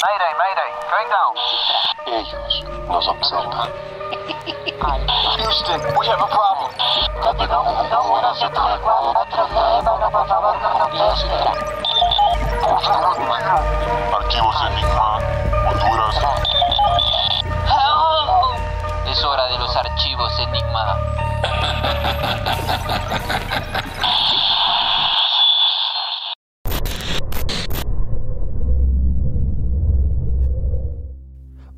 Mayday, mayday, going down. Ellos nos observan. Houston, we have a problem. Archivos Enigma, Honduras. Es hora de los archivos Enigma.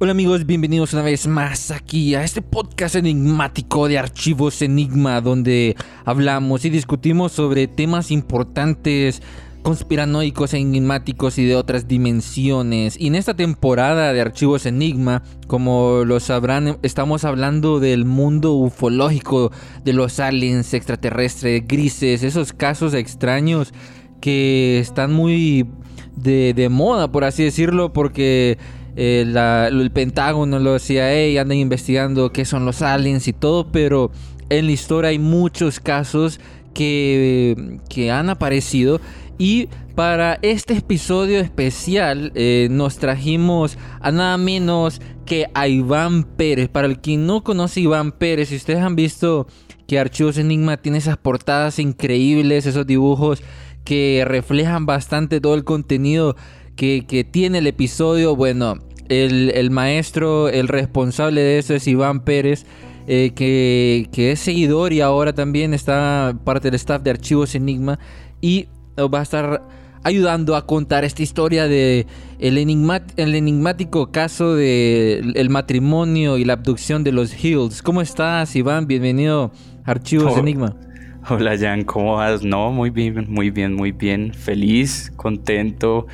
Hola amigos, bienvenidos una vez más aquí a este podcast enigmático de Archivos Enigma, donde hablamos y discutimos sobre temas importantes, conspiranoicos, enigmáticos y de otras dimensiones. Y en esta temporada de Archivos Enigma, como lo sabrán, estamos hablando del mundo ufológico, de los aliens extraterrestres, grises, esos casos extraños que están muy de, de moda, por así decirlo, porque eh, el Pentágono, los CIA andan investigando qué son los aliens y todo, pero en la historia hay muchos casos que, que han aparecido y para este episodio especial eh, nos trajimos a nada menos que a Iván Pérez. Para el que no conoce a Iván Pérez, si ustedes han visto que Archivos Enigma tiene esas portadas increíbles, esos dibujos que reflejan bastante todo el contenido que, que tiene el episodio. Bueno, el, el maestro, el responsable de eso es Iván Pérez, eh, que, que es seguidor y ahora también está parte del staff de Archivos Enigma y nos va a estar ayudando a contar esta historia de el, el enigmático caso de el matrimonio y la abducción de los Hills. ¿Cómo estás, Iván? Bienvenido a Archivos Oh. Enigma. Hola Jan, ¿cómo vas? No, muy bien, muy bien, muy bien. Feliz, contento,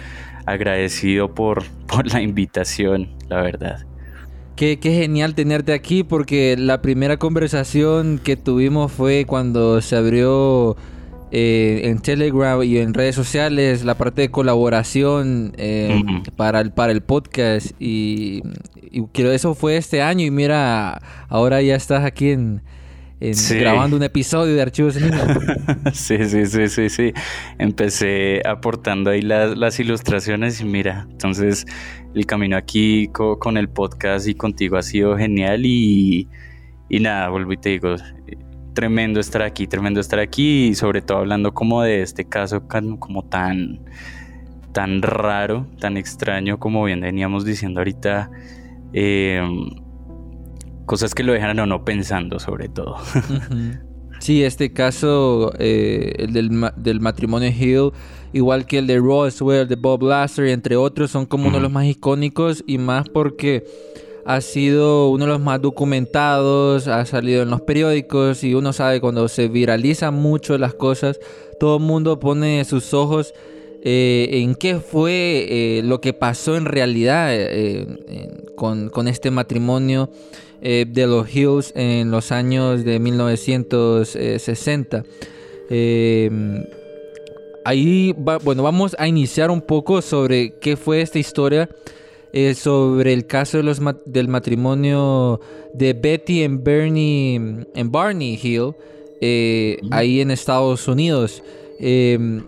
agradecido por, por la invitación, la verdad. Qué, qué genial tenerte aquí porque la primera conversación que tuvimos fue cuando se abrió eh, en Telegram y en redes sociales la parte de colaboración eh, para, el, para el podcast y, y eso fue este año y mira, ahora ya estás aquí en, en- Sí. grabando un episodio de Archivos Enigma. sí, sí, sí, sí, sí. Empecé aportando ahí las, las ilustraciones y mira, entonces el camino aquí co- con el podcast y contigo ha sido genial y, y nada, vuelvo y te digo, tremendo estar aquí, tremendo estar aquí y sobre todo hablando como de este caso como tan, tan raro, tan extraño como bien veníamos diciendo ahorita. eh, cosas que lo dejan a uno pensando sobre todo. Sí, este caso, eh, el del, ma- del matrimonio Hill, igual que el de Roswell, de Bob Lasser, entre otros, son como uno de los más icónicos y más porque ha sido uno de los más documentados, ha salido en los periódicos y uno sabe cuando se viralizan mucho las cosas, todo el mundo pone sus ojos eh, en qué fue eh, lo que pasó en realidad con, con este matrimonio eh, de los Hills en los años de 1960. Eh, ahí, va- bueno, vamos a iniciar un poco sobre qué fue esta historia, eh, sobre el caso de los del matrimonio de Betty en Bernie, en Barney Hill, eh, ahí en Estados Unidos. Eh,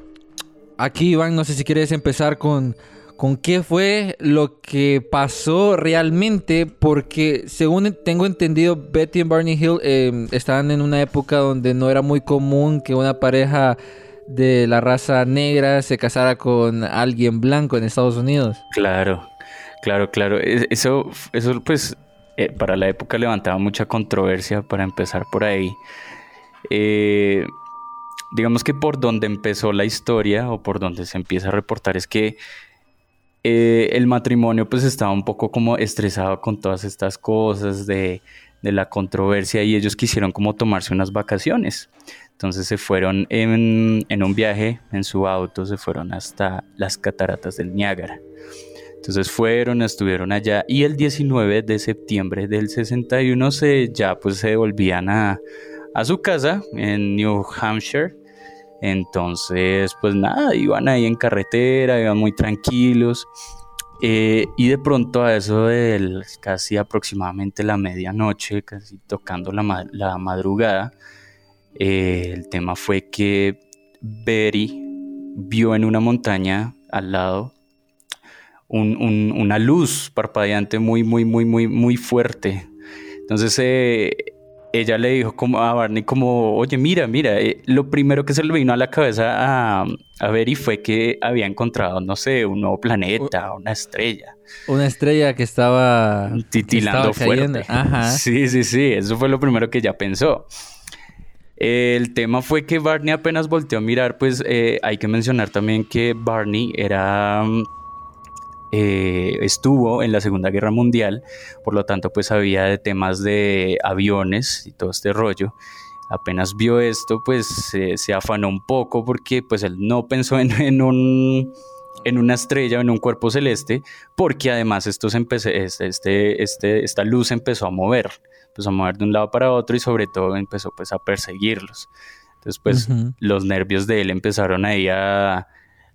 aquí, Iván, no sé si quieres empezar con, con qué fue lo que pasó realmente, porque según tengo entendido, Betty y Barney Hill eh, estaban en una época donde no era muy común que una pareja de la raza negra se casara con alguien blanco en Estados Unidos. Claro, claro, claro. Es- Eso, eso pues, eh, para la época levantaba mucha controversia para empezar por ahí. Eh, digamos que por donde empezó la historia o por donde se empieza a reportar es que eh, el matrimonio pues estaba un poco como estresado con todas estas cosas de, la controversia y ellos quisieron como tomarse unas vacaciones. Entonces se fueron en, un viaje en su auto, se fueron hasta las cataratas del Niágara. Entonces fueron, estuvieron allá y el 19 de septiembre del 61 se, ya pues se devolvían a, a su casa en New Hampshire. Entonces pues nada, iban ahí en carretera, iban muy tranquilos. Eh, y de pronto a eso de casi aproximadamente la medianoche, casi tocando la, la madrugada, eh, el tema fue que Betty vio en una montaña al lado un- un- una luz parpadeante muy, muy, muy, muy, muy fuerte. Entonces eh, ella le dijo como a Barney como, oye, mira, mira, eh, lo primero que se le vino a la cabeza a, a Betty fue que había encontrado, no sé, un nuevo planeta, una estrella. Una estrella que estaba titilando que estaba fuerte. Ajá. Sí, sí, sí, eso fue lo primero que ella pensó. El tema fue que Barney apenas volteó a mirar, pues eh, hay que mencionar también que Barney era mm, eh, estuvo en la Segunda Guerra Mundial, por lo tanto pues sabía de temas de aviones y todo este rollo. Apenas vio esto, pues se- se afanó un poco porque pues él no pensó en, en un en una estrella o en un cuerpo celeste, porque además estos empecé, este, este, este- esta luz empezó a mover, empezó a mover de un lado para otro y sobre todo empezó pues a perseguirlos. Entonces pues los nervios de él empezaron ahí a, a-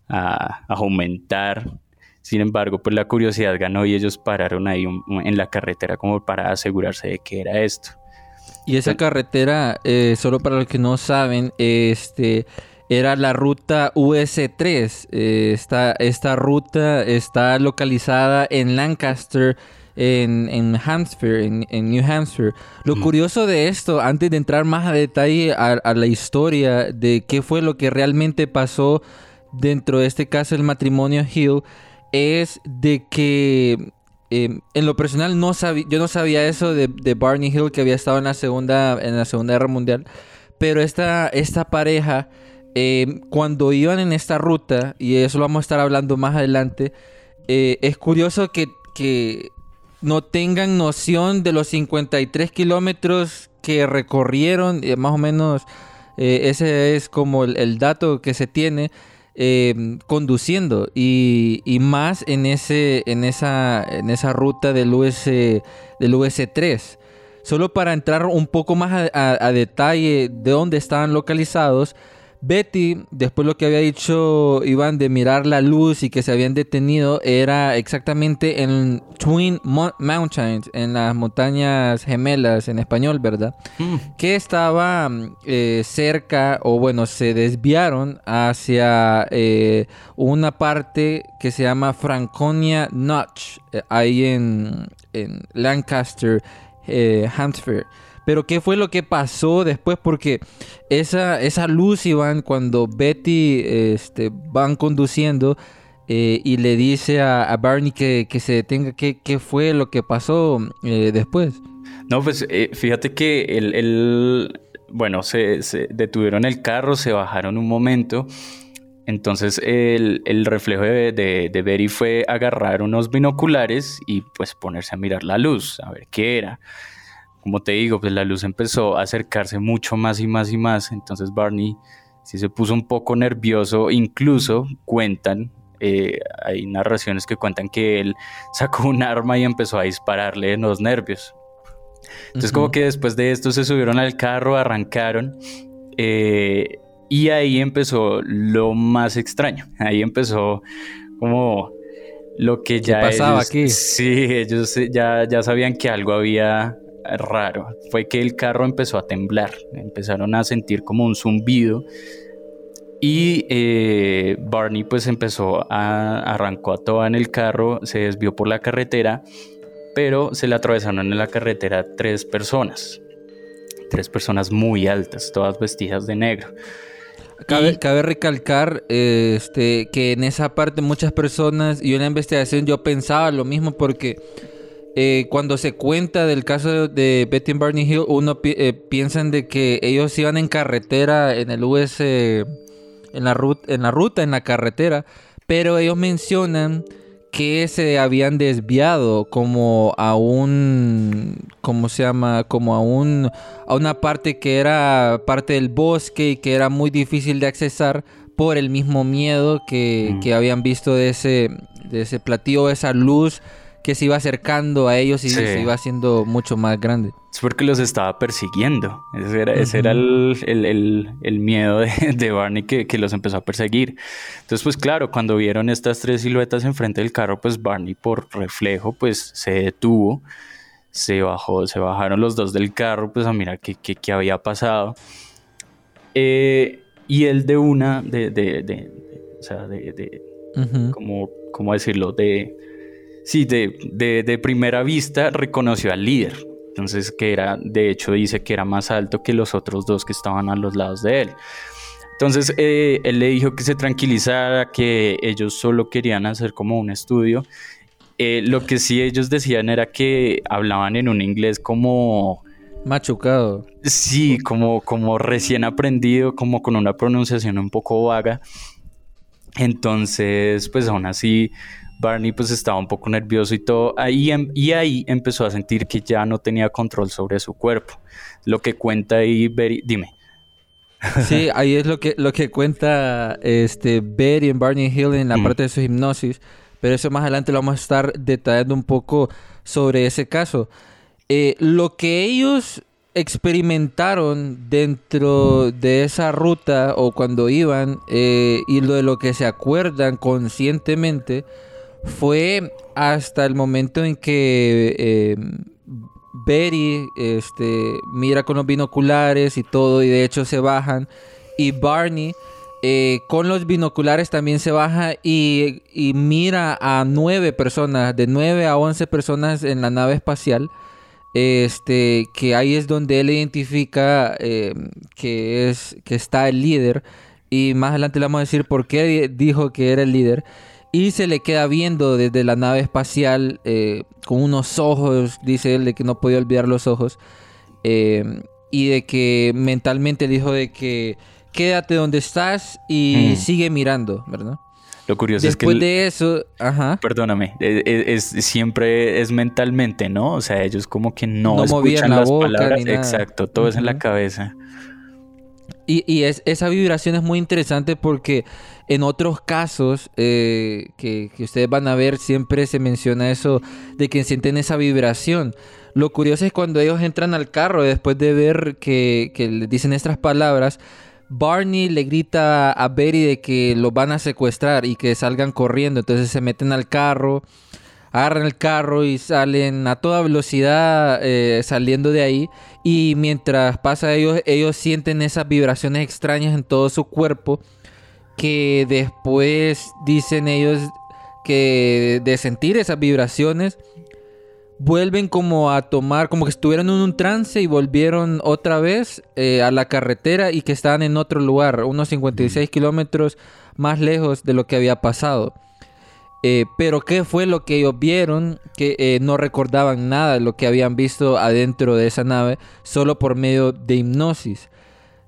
a aumentar. Sin embargo, pues la curiosidad ganó y ellos pararon ahí un- en la carretera como para asegurarse de que era esto. Y esa carretera, eh, solo para los que no saben, este era la ruta US3. Eh, esta, esta ruta está localizada en Lancaster, en, en Hampshire, en, en New Hampshire. Lo Mm. curioso de esto, antes de entrar más a detalle a, a la historia de qué fue lo que realmente pasó dentro de este caso el matrimonio Hill, es de que eh, en lo personal no yo no sabía eso de, de Barney Hill que había estado en la segunda, en la segunda guerra mundial, pero esta, esta pareja eh, cuando iban en esta ruta y eso lo vamos a estar hablando más adelante, eh, es curioso que, que no tengan noción de los 53 kilómetros que recorrieron, eh, más o menos eh, ese es como el dato que se tiene eh, conduciendo. Y, más en ese en esa en esa ruta del US del US3 solo para entrar un poco más a, a- a detalle de dónde estaban localizados Betty, después lo que había dicho Iván de mirar la luz y que se habían detenido, era exactamente en Twin Mo- Mountains, en las montañas gemelas en español, ¿verdad? que estaba mm, eh, cerca, o bueno, se desviaron hacia eh, una parte que se llama Franconia Notch, eh, ahí en, en Lancaster, Hampshire. Pero ¿qué fue lo que pasó después? Porque esa, esa luz, Iván, cuando Betty este, van conduciendo eh, y le dice a, Barney que, que se detenga, ¿qué, qué fue lo que pasó eh, después? No, pues eh, fíjate que el, el- bueno, se, se detuvieron el carro, se bajaron un momento. Entonces el, el reflejo de, de, de Betty fue agarrar unos binoculares y pues ponerse a mirar la luz, a ver qué era. Como te digo, pues la luz empezó a acercarse mucho más y más y más. Entonces Barney sí se puso un poco nervioso. Incluso cuentan, eh, hay narraciones que cuentan que él sacó un arma y empezó a dispararle en los nervios. Entonces como que después de esto se subieron al carro, arrancaron eh, y ahí empezó lo más extraño. Ahí empezó como lo que ya pasaba ellos, aquí? sí, ellos ya, ya sabían que algo había raro. Fue que el carro empezó a temblar, empezaron a sentir como un zumbido y eh, Barney pues empezó a arrancó a toda en el carro, se desvió por la carretera, pero se le atravesaron en la carretera tres personas, tres personas muy altas, todas vestidas de negro. Cabe, Y- cabe recalcar eh, este, que en esa parte muchas personas, y en la investigación yo pensaba lo mismo porque eh, cuando se cuenta del caso de Betty and Barney Hill, uno pi- eh, piensan de que ellos iban en carretera en el US, eh, en, la ruta, en la ruta, en la carretera, pero ellos mencionan que se habían desviado como a un ¿cómo se llama? como a un a una parte que era parte del bosque y que era muy difícil de accesar por el mismo miedo que, Mm. que habían visto de ese de ese platillo, esa luz que se iba acercando a ellos y Sí. se iba haciendo mucho más grande. Es porque los estaba persiguiendo. Ese era, ese era el, el- el- el miedo de, de Barney que, que los empezó a perseguir. Entonces, pues claro, cuando vieron estas tres siluetas enfrente del carro, pues Barney por reflejo, pues se detuvo, se bajó, se bajaron los dos del carro, pues a mirar qué, qué- qué había pasado. Eh, y él de una, de, de, o sea, de, de- como, ¿cómo decirlo? De, sí, de, de, de primera vista reconoció al líder. Entonces, que era, de hecho, dice que era más alto que los otros dos que estaban a los lados de él. Entonces, eh, él le dijo que se tranquilizara, que ellos solo querían hacer como un estudio. Eh, lo que sí ellos decían era que hablaban en un inglés como Machucado. Sí, como, como recién aprendido, como con una pronunciación un poco vaga. Entonces, pues aún así, Barney pues estaba un poco nervioso y todo. Ahí, em- y ahí empezó a sentir que ya no tenía control sobre su cuerpo. Lo que cuenta ahí, Betty, dime. Sí, ahí es lo que, lo que cuenta este Betty en Barney Hill en la Mm. parte de su hipnosis. Pero eso más adelante lo vamos a estar detallando un poco sobre ese caso. Eh, lo que ellos experimentaron dentro de esa ruta o cuando iban eh, y lo de lo que se acuerdan conscientemente fue hasta el momento en que eh, Betty este, mira con los binoculares y todo y de hecho se bajan y Barney eh, con los binoculares también se baja y, y mira a nueve personas, de nueve a once personas en la nave espacial. Este, que ahí es donde él identifica eh, que, es, que está el líder. Y más adelante le vamos a decir por qué di- dijo que era el líder. Y se le queda viendo desde la nave espacial eh, con unos ojos, dice él, de que no podía olvidar los ojos. Eh, y de que mentalmente dijo de que quédate donde estás y Mm. sigue mirando, ¿verdad? Lo curioso es que... Después el- de eso, ajá. Perdóname, e- e- es, siempre es mentalmente, ¿no? O sea, ellos como que no, No escuchan la las boca palabras. Exacto, todo es en la cabeza. Y, es- esa vibración es muy interesante porque en otros casos eh, que, ustedes van a ver siempre se menciona eso de que sienten esa vibración. Lo curioso es cuando ellos entran al carro después de ver que, que le dicen estas palabras, Barney le grita a Betty de que los van a secuestrar y que salgan corriendo. Entonces se meten al carro, agarran el carro y salen a toda velocidad eh, saliendo de ahí. Y mientras pasa ellos, ellos sienten esas vibraciones extrañas en todo su cuerpo. Que después dicen ellos que de sentir esas vibraciones vuelven como a tomar, como que estuvieron en un trance y volvieron otra vez eh, a la carretera y que estaban en otro lugar, unos 56 kilómetros más lejos de lo que había pasado. Eh, pero qué fue lo que ellos vieron, que eh, no recordaban nada de lo que habían visto adentro de esa nave, solo por medio de hipnosis.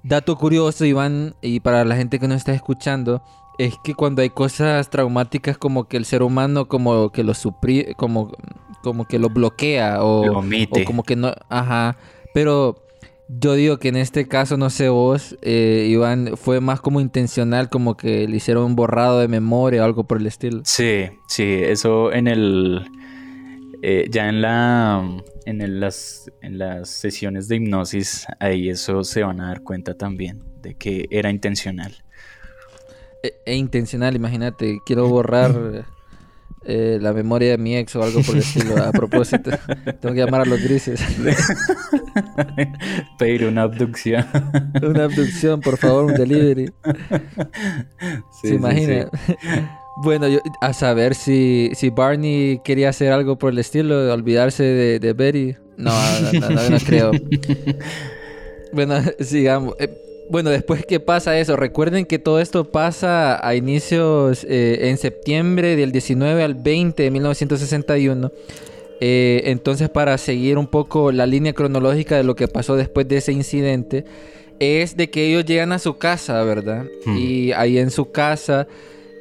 Dato curioso, Iván, y para la gente que nos está escuchando, es que cuando hay cosas traumáticas como que el ser humano como que lo supri como, como que lo bloquea o, Lo omite. o como que no, ajá, pero yo digo que en este caso, no sé vos, eh, Iván, fue más como intencional, como que le hicieron un borrado de memoria o algo por el estilo. Sí, sí, eso en el... eh, ya en la... En el- las, en las sesiones de hipnosis, ahí eso se van a dar cuenta también de que era intencional. E, e intencional, imagínate, quiero borrar eh, la memoria de mi ex o algo por el estilo. A propósito, tengo que llamar a los grises. Pedir una abducción. Una abducción, por favor, un delivery. Sí, ¿Se imagina? Bueno, yo, a saber si, si Barney quería hacer algo por el estilo, olvidarse de, de Betty. No, no, no, no, no creo. Bueno, sigamos. Eh, bueno, después que pasa eso, recuerden que todo esto pasa a inicios eh, en septiembre del 19 al 20 de 1961. Eh, entonces, para seguir un poco la línea cronológica de lo que pasó después de ese incidente, es de que ellos llegan a su casa, ¿verdad? Hmm. Y ahí en su casa,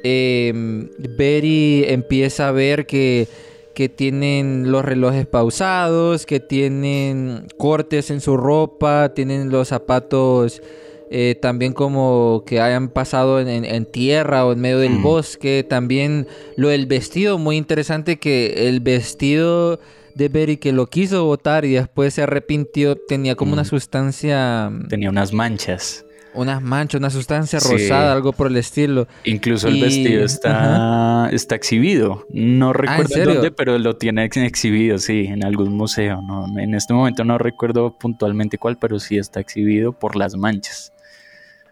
eh, Betty empieza a ver que, que tienen los relojes pausados, que tienen cortes en su ropa, tienen los zapatos eh, también como que hayan pasado en, en- en tierra o en medio del Mm. bosque. También lo del vestido, muy interesante que el vestido de Betty que lo quiso botar y después se arrepintió, tenía como una Mm. sustancia, Tenía unas manchas. unas manchas, una sustancia Sí. rosada, algo por el estilo. Incluso el vestido está, está exhibido. No recuerdo en serio? dónde, pero lo tiene ex- exhibido, sí, en algún museo. No, en este momento no recuerdo puntualmente cuál, pero sí está exhibido por las manchas.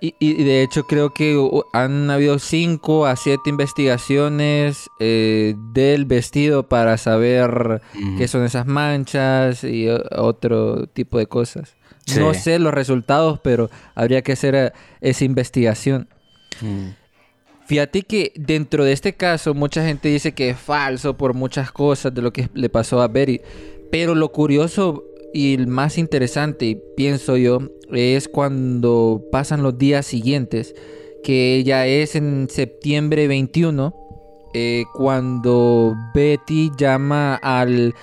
Y, y de hecho creo que uh, han habido 5 a 7 investigaciones eh, del vestido para saber qué son esas manchas y uh, otro tipo de cosas. Sí. No sé los resultados, pero habría que hacer eh, esa investigación. Mm. Fíjate que dentro de este caso mucha gente dice que es falso por muchas cosas de lo que le pasó a Betty. Pero lo curioso y el más interesante, pienso yo, es cuando pasan los días siguientes, que ya es en septiembre 21, eh, cuando Betty llama al,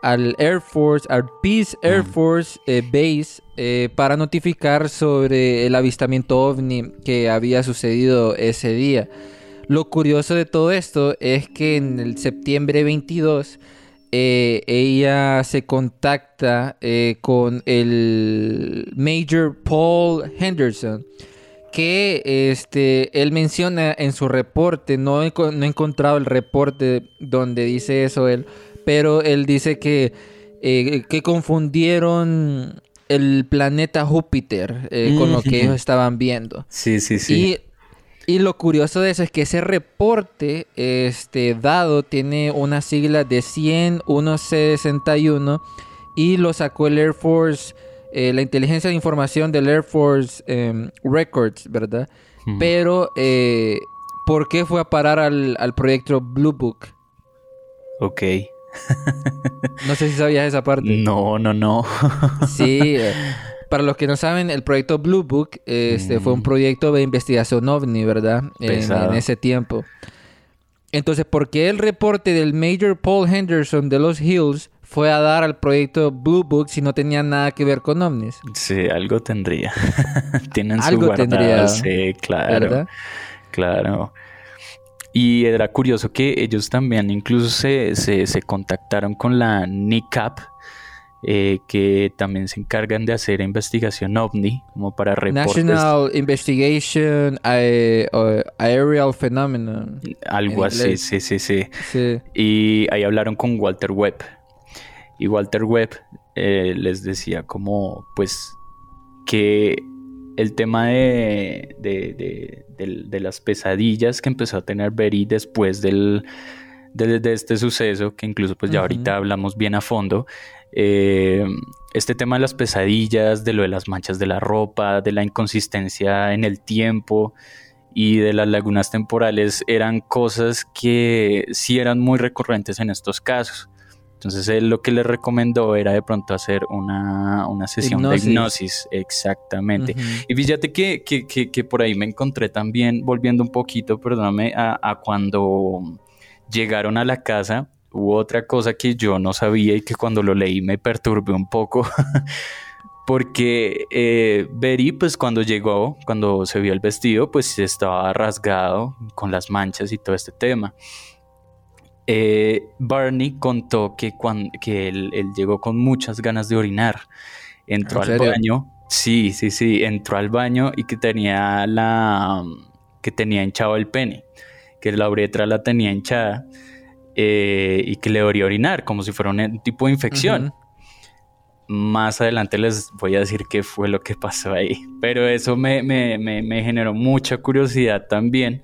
al Air Force, al Peace Air Force eh, Base, eh, para notificar sobre el avistamiento ovni que había sucedido ese día. Lo curioso de todo esto es que en el septiembre 22 eh, ella se contacta eh, con el Major Paul Henderson que este él menciona en su reporte no he, co- no he encontrado el reporte donde dice eso él pero él dice que eh, que confundieron el planeta Júpiter eh, con lo que ellos estaban viendo Sí, sí, sí. Y, lo curioso de eso es que ese reporte este, dado tiene una sigla de 100 161 y lo sacó el Air Force, eh, la inteligencia de información del Air Force em, Records, ¿verdad? Pero, eh, ¿por qué fue a parar al, al proyecto Blue Book? Ok. No sé si sabías esa parte. No, no, no. Sí, eh, para los que no saben, el proyecto Blue Book este, fue un Mm. proyecto de investigación ovni, ¿verdad? En, ese tiempo. Entonces, ¿por qué el reporte del Major Paul Henderson de los Hills fue a dar al proyecto Blue Book si no tenía nada que ver con ovnis? Sí, algo tendría. Tienen su Algo guardado. tendría, Sí, claro. ¿Verdad? Claro. Y era curioso que ellos también incluso se, se, se contactaron con la NICAP, eh, que también se encargan de hacer investigación ovni, como para reportes, National Investigation Aerial Phenomenon. algo así, sí, sí, sí. Sí. Y ahí hablaron con Walter Webb. Y Walter Webb eh, les decía como, pues, que el tema de, de, de- las pesadillas que empezó a tener Berry después del, de, este suceso, que incluso pues ya ahorita hablamos bien a fondo, eh, este tema de las pesadillas, de lo de las manchas de la ropa, de la inconsistencia en el tiempo y de las lagunas temporales eran cosas que sí eran muy recurrentes en estos casos. Entonces él lo que le recomendó era de pronto hacer una, una sesión Hipnosis. de hipnosis, exactamente. Y fíjate que, que- que- que por ahí me encontré también, volviendo un poquito, perdóname, a, a cuando llegaron a la casa, hubo otra cosa que yo no sabía y que cuando lo leí me perturbé un poco. Porque eh, Betty, pues cuando llegó, cuando se vio el vestido, pues estaba rasgado con las manchas y todo este tema. Eh, Barney contó que, cuan- que él, él llegó con muchas ganas de orinar. Entró ¿En al baño. Sí, sí, sí. Entró al baño y que tenía la. que tenía hinchado el pene. Que la uretra la tenía hinchada. Eh, y que le debería orinar, como si fuera un tipo de infección. Ujú. Más adelante les voy a decir qué fue lo que pasó ahí. Pero eso me, me- me- me generó mucha curiosidad también.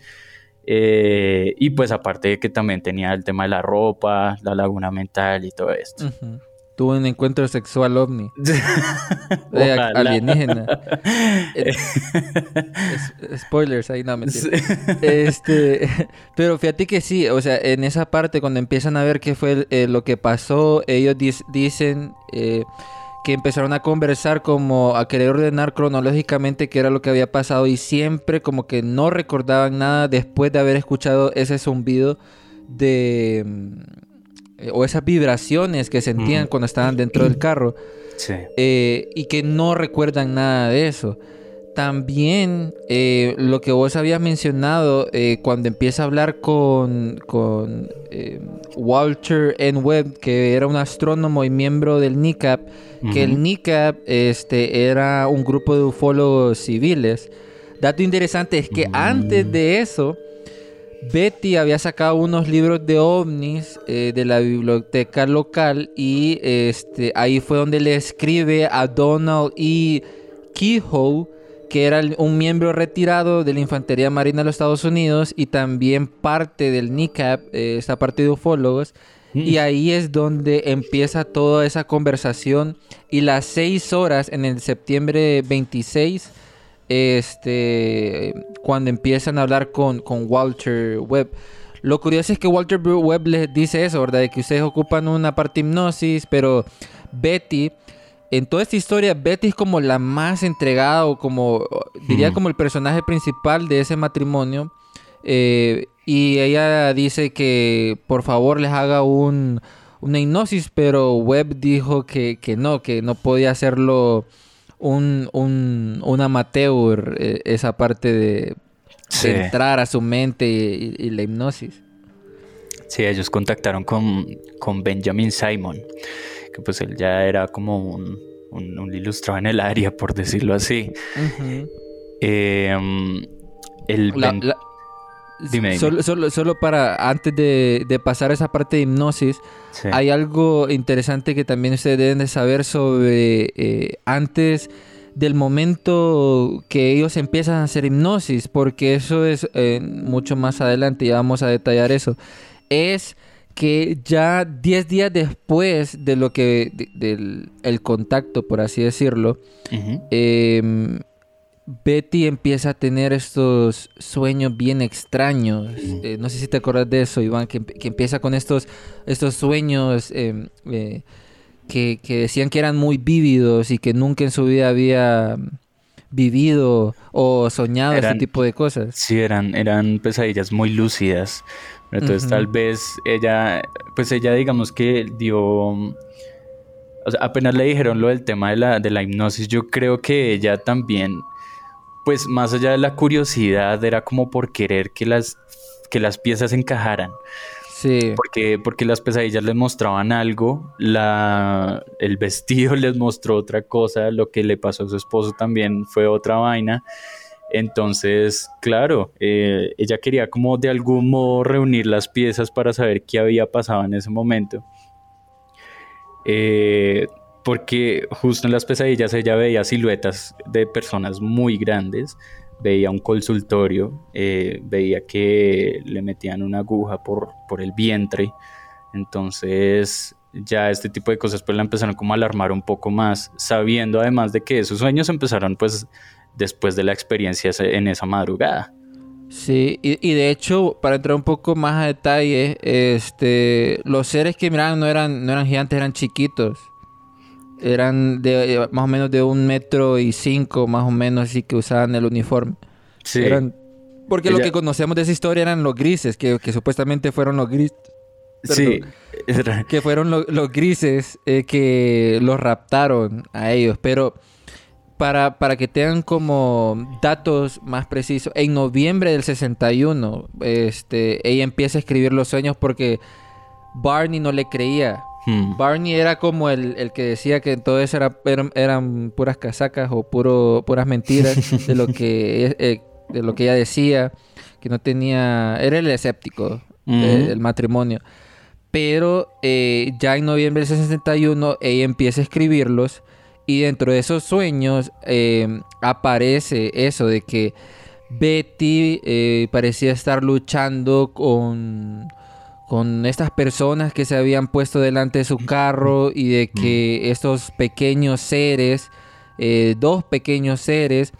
Eh, y pues aparte de que también tenía el tema de la ropa, la laguna mental y todo esto. Ujú. Tuvo un encuentro sexual ovni. Alienígena. Eh, spoilers, ahí no mentira. Este, pero fíjate que sí, o sea, en esa parte cuando empiezan a ver qué fue eh, lo que pasó, ellos dicen eh, que empezaron a conversar como a querer ordenar cronológicamente qué era lo que había pasado y siempre como que no recordaban nada después de haber escuchado ese zumbido de mm, eh, o esas vibraciones que sentían cuando estaban dentro del carro Sí. eh, y que no recuerdan nada de eso. También eh, lo que vos habías mencionado cuando empieza a hablar con, con Walter N. Webb, que era un astrónomo y miembro del NICAP, que el. NICAP este, era un grupo de ufólogos civiles. Dato interesante es que Mm. antes de eso, Betty había sacado unos libros de ovnis eh, de la biblioteca local y este, ahí fue donde le escribe a Donald E. Kehoe que era un miembro retirado de la Infantería Marina de los Estados Unidos y también parte del NICAP, eh, esta parte de ufólogos. Y ahí es donde empieza toda esa conversación. Y las seis horas en el septiembre 26, este, cuando empiezan a hablar con, con Walter Webb. Lo curioso es que Walter Webb les dice eso, ¿verdad? De que ustedes ocupan una parte hipnosis, pero Betty, en toda esta historia, Betty es como la más entregada o como, diría Ujú. como el personaje principal de ese matrimonio. Eh, y ella dice que por favor les haga un, una hipnosis, pero Webb dijo que, que no, que no podía hacerlo un, un, un amateur, eh, esa parte de, Sí. de entrar a su mente y, y la hipnosis. Sí, ellos contactaron con, con Benjamin Simon, que pues él ya era como un, un, un ilustrado en el área, por decirlo así. Eh, mm, el La- Ben- la- Dime, dime. Solo, solo, solo para, antes de, de pasar a esa parte de hipnosis, sí. hay algo interesante que también ustedes deben de saber sobre eh, antes del momento que ellos empiezan a hacer hipnosis, porque eso es eh, mucho más adelante, ya vamos a detallar eso. Es que ya 10 días después de lo que, de- del el contacto, por así decirlo, Betty empieza a tener estos sueños bien extraños. Eh, no sé si te acuerdas de eso, Iván, que, emp- que empieza con estos, estos sueños em, eh, que, que decían que eran muy vívidos y que nunca en su vida había vivido o soñado Eran- este tipo de cosas. Sí, eran, eran pesadillas muy lúcidas. Entonces tal vez ella, pues ella digamos que dio, o sea, apenas le dijeron lo del tema de la, de la hipnosis, yo creo que ella también, pues más allá de la curiosidad, era como por querer que las, que las piezas encajaran. Sí. Porque, porque las pesadillas les mostraban algo, la, el vestido les mostró otra cosa, lo que le pasó a su esposo también fue otra vaina. Entonces, claro, eh, ella quería como de algún modo reunir las piezas para saber qué había pasado en ese momento. Eh, porque justo en las pesadillas ella veía siluetas de personas muy grandes, veía un consultorio, eh, veía que le metían una aguja por, por el vientre, entonces ya este tipo de cosas pues la empezaron como a alarmar un poco más, sabiendo además de que esos sueños empezaron pues después de la experiencia en esa madrugada. Sí, y, y de hecho, para entrar un poco más a detalle, este, los seres que miraban no eran, no eran gigantes, eran chiquitos. Eran de eh, más o menos de un metro y cinco, más o menos, así que usaban el uniforme. Sí, Eran, porque lo que conocemos de esa historia eran los grises, que, que supuestamente fueron los grises. sí, Que fueron lo- los grises eh, que los raptaron a ellos. Pero para, para que tengan como datos más precisos, en noviembre del 61, este, ella empieza a escribir los sueños porque Barney no le creía. Hmm. Barney era como el, el que decía que todo eso era, eran, eran puras casacas o puro, puras mentiras de lo que eh, de lo que ella decía, que no tenía, era el escéptico de- del matrimonio. Pero eh, ya en noviembre del 61 ella empieza a escribirlos y dentro de esos sueños eh, aparece eso de que Betty eh, parecía estar luchando con, con estas personas que se habían puesto delante de su carro y de que estos pequeños seres, eh, dos pequeños seres,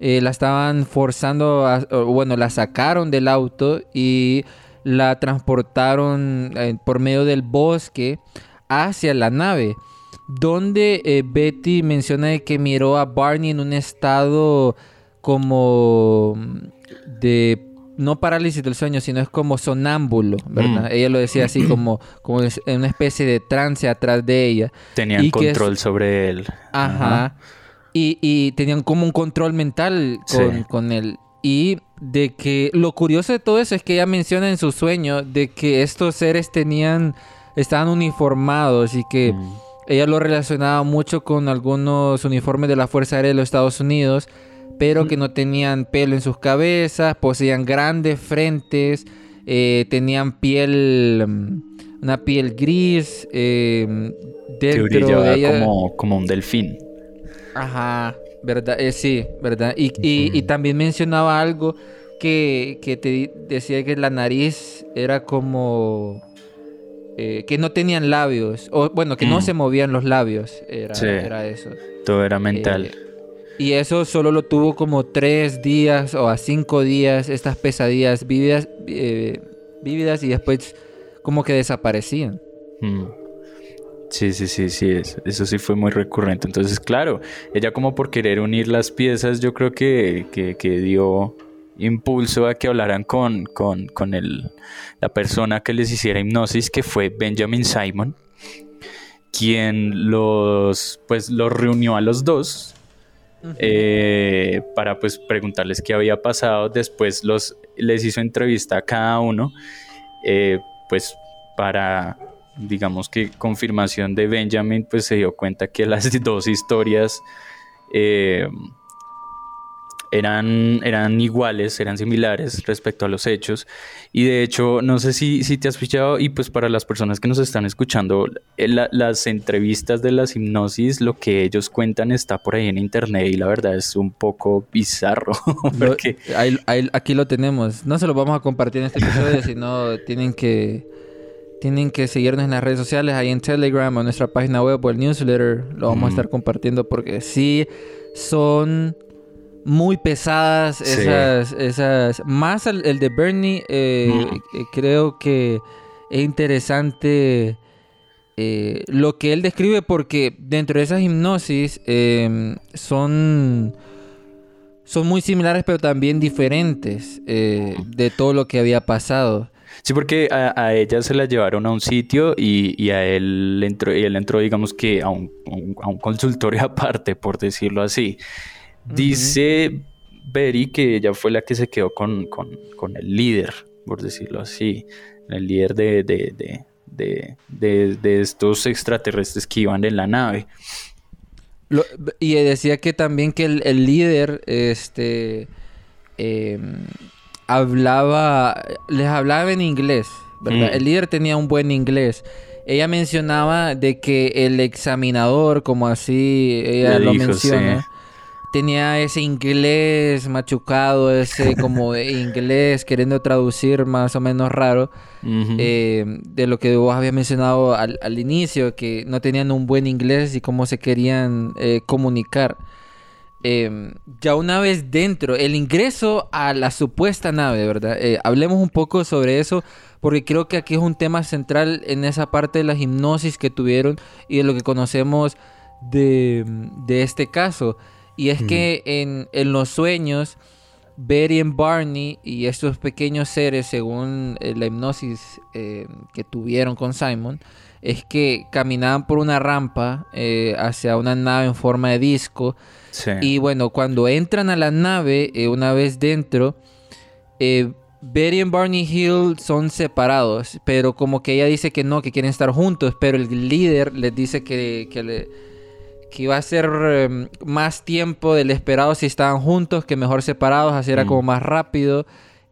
eh, la estaban forzando, a- bueno, la sacaron del auto y la transportaron eh, por medio del bosque hacia la nave, donde Betty menciona de que miró a Barney en un estado como mm, de no parálisis del sueño, sino es como sonámbulo, ¿verdad? Mm. Ella lo decía así como, como en una especie de trance atrás de ella. tenían y que es- control sobre él. Ajá. Y, y tenían como un control mental con, Sí. con él. Y de que lo curioso de todo eso es que ella menciona en su sueño de que estos seres tenían, estaban uniformados y que Mm. ella lo relacionaba mucho con algunos uniformes de la Fuerza Aérea de los Estados Unidos, pero que no tenían pelo en sus cabezas, poseían grandes frentes, eh, tenían piel, mm, una piel gris, eh, dentro de ella. como, como un delfín. Ajá. ¿Verdad? Eh, sí, ¿verdad? Y, y- y también mencionaba algo que, que te decía que la nariz era como... eh, que no tenían labios, o bueno, que no Mm. se movían los labios, era, Sí. era eso. Todo era mental. Y eso solo lo tuvo como tres días o a cinco días, estas pesadillas vívidas, eh, y después como que desaparecían. Mm. Sí, sí, sí, sí, es- eso sí fue muy recurrente. Entonces, claro, ella como por querer unir las piezas, yo creo que, que, que dio impulso a que hablaran con, con, con el, la persona que les hiciera hipnosis, que fue Benjamin Simon, quien los, pues, los reunió a los dos eh, para pues preguntarles qué había pasado. Después los, les hizo entrevista a cada uno, eh, pues para, digamos que confirmación de Benjamin, pues se dio cuenta que las dos historias eh, eran, eran iguales, eran similares respecto a los hechos. Y de hecho, no sé si, si te has fichado, y pues para las personas que nos están escuchando, eh, la- las entrevistas de las hipnosis, lo que ellos cuentan está por ahí en internet y la verdad es un poco bizarro. Lo- porque, ahí- ahí- aquí lo tenemos. No se lo vamos a compartir en este episodio, sino tienen que tienen que seguirnos en las redes sociales, ahí en Telegram o en nuestra página web o el newsletter. Lo vamos a Mm. estar compartiendo porque sí son muy pesadas Sí. esas, esas. Más el, el de Bernie, eh, Mm. eh, creo que es interesante eh, lo que él describe porque dentro de esas hipnosis eh, son son muy similares pero también diferentes de todo lo que había pasado. Sí, porque a, a ella se la llevaron a un sitio y, y a él entró, y él entró, digamos que a un, a un- a un consultorio aparte, por decirlo así. Dice Betty que ella fue la que se quedó con, con- con el líder, por decirlo así, el líder de, de- de- de- de- de estos extraterrestres que iban en la nave. Lo- y decía que también que el, el líder este eh, hablaba les hablaba en inglés ¿verdad? Mm. el líder tenía un buen inglés ella mencionaba de que el examinador como así ella Le lo dijo, menciona sí. Tenía ese inglés machucado ese como de inglés queriendo traducir más o menos raro eh, de lo que vos habías mencionado al, al inicio, que no tenían un buen inglés y cómo se querían eh, comunicar. Eh, ya una vez dentro, el ingreso a la supuesta nave, ¿verdad? Eh, hablemos un poco sobre eso, porque creo que aquí es un tema central en esa parte de las hipnosis que tuvieron y de lo que conocemos de, de este caso. Y es que en, en los sueños, Betty y Barney y estos pequeños seres, según eh, la hipnosis eh, que tuvieron con Simon, es que caminaban por una rampa eh, hacia una nave en forma de disco. Sí. Y bueno, cuando entran a la nave, eh, una vez dentro, eh, Betty y Barney Hill son separados, pero como que ella dice que no, que quieren estar juntos, pero el líder les dice que, que, le- que iba a ser eh, más tiempo del esperado si estaban juntos, que mejor separados, así era Mm. como más rápido.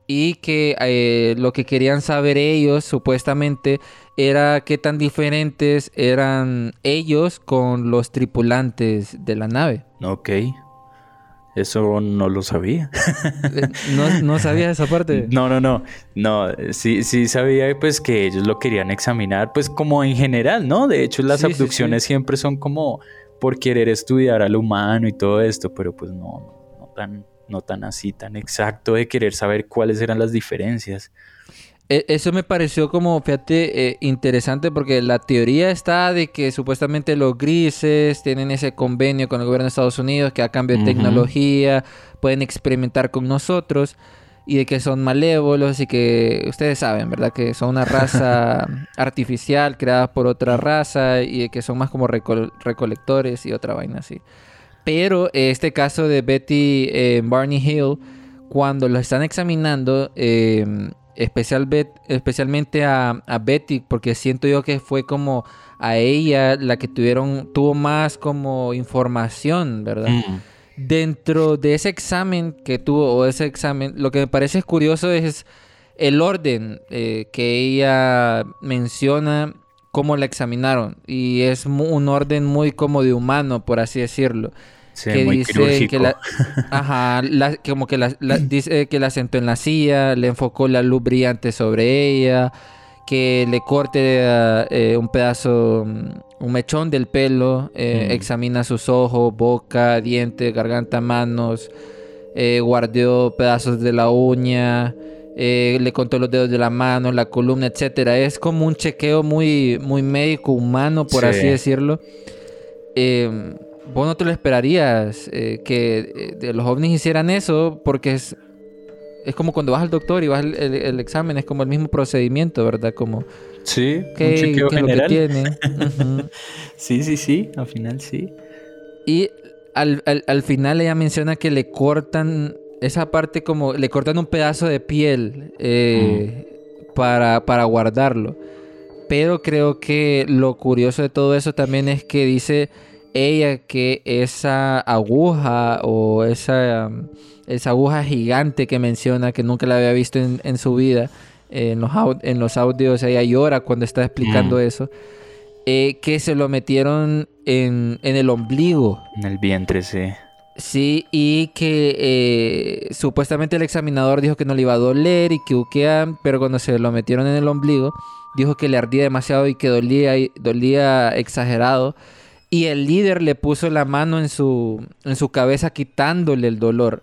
Y que eh, lo que querían saber ellos, supuestamente, era qué tan diferentes eran ellos con los tripulantes de la nave. Ok. Eso no lo sabía. Eh, ¿No, no sabías esa parte? No, no, no. No, sí, sí sabía pues que ellos lo querían examinar, pues como en general, ¿no? De hecho, las Sí, sí, abducciones siempre son como por querer estudiar al humano y todo esto, pero pues no, no, tan, no tan así, tan exacto de querer saber cuáles eran las diferencias. E- Eso me pareció como, fíjate, eh, interesante porque la teoría está de que supuestamente los grises tienen ese convenio con el gobierno de Estados Unidos que a cambio de Ujú. tecnología pueden experimentar con nosotros y de que son malévolos y que ustedes saben, ¿verdad? Que son una raza artificial creada por otra raza y de que son más como recol- recolectores y otra vaina así. Pero eh, este caso de Betty eh, Barney Hill, cuando lo están examinando, eh, especial Bet- especialmente a, a Betty, porque siento yo que fue como a ella la que tuvieron, tuvo más como información, ¿verdad? Mm. Dentro de ese examen que tuvo, o ese examen, lo que me parece curioso es el orden eh, que ella menciona, cómo la examinaron. Y es un orden muy como de humano, por así decirlo. Sí, que muy dice quirúrgico. que la, ajá, la- como que la, la- dice que la sentó en la silla, le enfocó la luz brillante sobre ella, que le corte eh, un pedazo, mm, un mechón del pelo, eh, Mm. examina sus ojos, boca, dientes, garganta, manos, eh, guardió pedazos de la uña, eh, le contó los dedos de la mano, la columna, etcétera. Es como un chequeo muy, muy médico, humano, por Sí. así decirlo. Eh, vos no te lo esperarías eh, que eh, de los ovnis hicieran eso, porque es, es como cuando vas al doctor y vas el, el- el examen, es como el mismo procedimiento, ¿verdad? Como, Sí, ¿qué, un chequeo qué es lo que tiene? Sí, sí, sí, al final sí. Y al, al- al final ella menciona que le cortan esa parte como, le cortan un pedazo de piel eh, para, para guardarlo. Pero creo que lo curioso de todo eso también es que dice ella que esa aguja o esa, esa aguja gigante que menciona que nunca la había visto en, en su vida, eh, en, los en los audios ella llora cuando está explicando Mm. eso, eh, que se lo metieron en, en el ombligo. En el vientre, sí. Sí, y que eh, supuestamente el examinador dijo que no le iba a doler y que uquea, pero cuando se lo metieron en el ombligo, dijo que le ardía demasiado y que dolía, y- dolía exagerado. Y el líder le puso la mano en su, en su cabeza quitándole el dolor.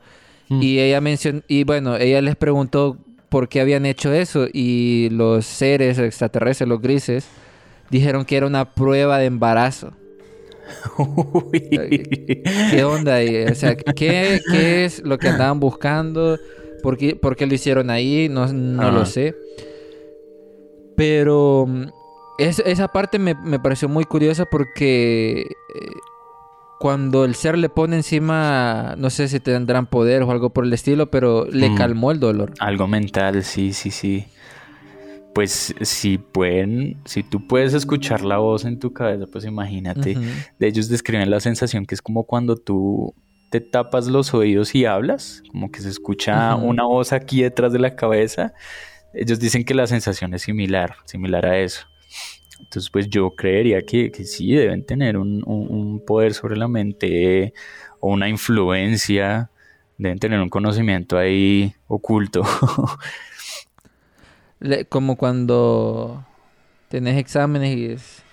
Mm. Y ella mencionó, y bueno, ella les preguntó por qué habían hecho eso. Y los seres extraterrestres, los grises, dijeron que era una prueba de embarazo. ¿Qué onda ahí? O sea, ¿qué, qué es lo que andaban buscando? ¿Por qué, por qué lo hicieron ahí? No, no lo sé. Pero mm, es- esa parte me, me pareció muy curiosa porque eh, cuando el ser le pone encima, no sé si tendrán poder o algo por el estilo, pero le Mm. calmó el dolor. Algo mental, sí, sí, sí. Pues si pueden, si tú puedes escuchar la voz en tu cabeza, pues imagínate. De ellos describen la sensación que es como cuando tú te tapas los oídos y hablas, como que se escucha una voz aquí detrás de la cabeza. Ellos dicen que la sensación es similar, similar a eso. Entonces, pues yo creería que, que sí, deben tener un, un- un poder sobre la mente o una influencia, deben tener un conocimiento ahí oculto. Le- como cuando tenés exámenes y, es-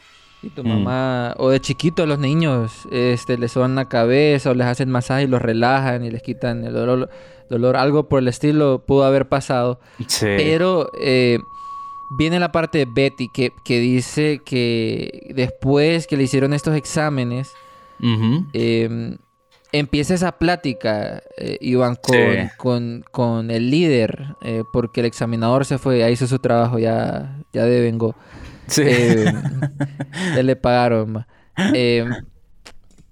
y tu Mm. mamá, o de chiquito los niños, este, les soban la cabeza o les hacen masaje y los relajan y les quitan el dolor, dolor algo por el estilo pudo haber pasado. sí. Pero eh, viene la parte de Betty que, que dice que después que le hicieron estos exámenes, eh, empieza esa plática, eh, Iván, con, Sí. con, con el líder, eh, porque el examinador se fue, ya hizo su trabajo, ya, ya devengó. Sí. Eh, ya le pagaron. ma. Eh,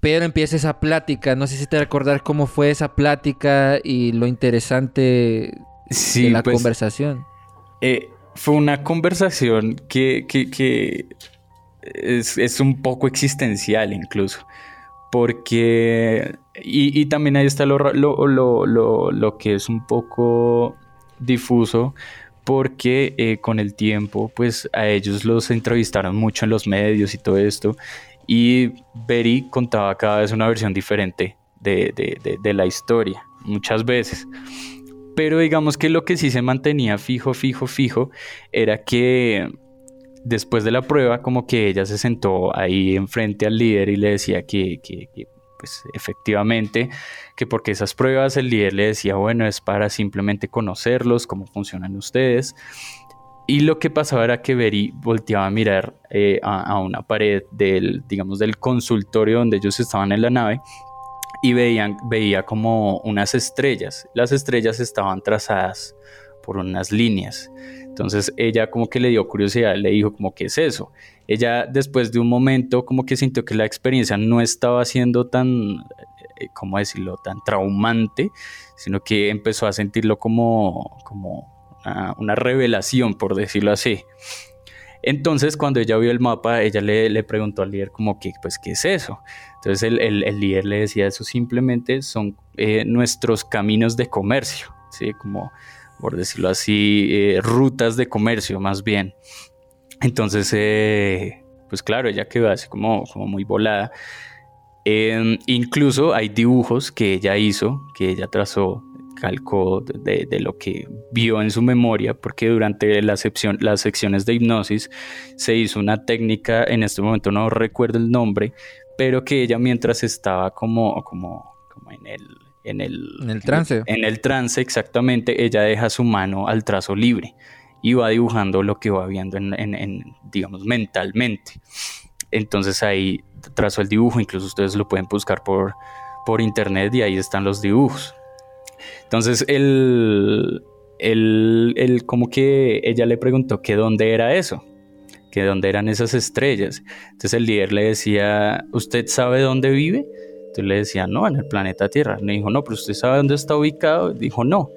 pero empieza esa plática, no sé si te recordar cómo fue esa plática y lo interesante Sí, de la pues, conversación. eh, fue una conversación que, que- es, es un poco existencial incluso. Porque, y, y también ahí está lo, lo, lo- lo- que es un poco difuso, porque eh, con el tiempo, pues a ellos los entrevistaron mucho en los medios y todo esto, y Betty contaba cada vez una versión diferente de- de- de la historia, muchas veces. Pero digamos que lo que sí se mantenía fijo, fijo, fijo, era que después de la prueba, como que ella se sentó ahí enfrente al líder y le decía que, que- pues efectivamente, que porque esas pruebas el líder le decía, bueno, es para simplemente conocerlos, cómo funcionan ustedes. Y lo que pasaba era que Beri volteaba a mirar eh, a, a una pared del, digamos, del consultorio donde ellos estaban en la nave y veían, veía como unas estrellas. Las estrellas estaban trazadas por unas líneas. Entonces ella como que le dio curiosidad, le dijo como, ¿qué es eso? Ella después de un momento como que sintió que la experiencia no estaba siendo tan, eh, ¿cómo decirlo?, tan traumante, sino que empezó a sentirlo como, como una, una revelación, por decirlo así. Entonces, cuando ella vio el mapa, ella le, le preguntó al líder como que, pues, ¿qué es eso? Entonces el, el- el líder le decía, eso simplemente son eh, nuestros caminos de comercio, ¿sí? Como, por decirlo así, eh, rutas de comercio más bien. Entonces, eh, pues claro, ella quedó así como, como muy volada. Em, incluso hay dibujos que ella hizo, que ella trazó, calcó de, de lo que vio en su memoria, porque durante la sección, las secciones de hipnosis se hizo una técnica, en este momento no recuerdo el nombre, pero que ella mientras estaba como, como, como en el... En el, En el trance. en el trance, exactamente, ella deja su mano al trazo libre y va dibujando lo que va viendo en, en- digamos, mentalmente. Entonces ahí trazó el dibujo, incluso ustedes lo pueden buscar por, por internet y ahí están los dibujos. Entonces él, él, él como que ella le preguntó que dónde era eso, que dónde eran esas estrellas. Entonces el líder le decía, ¿usted sabe dónde vive? Entonces le decía, no, en el planeta Tierra. Le dijo, no, pero usted sabe dónde está ubicado. Dijo, no.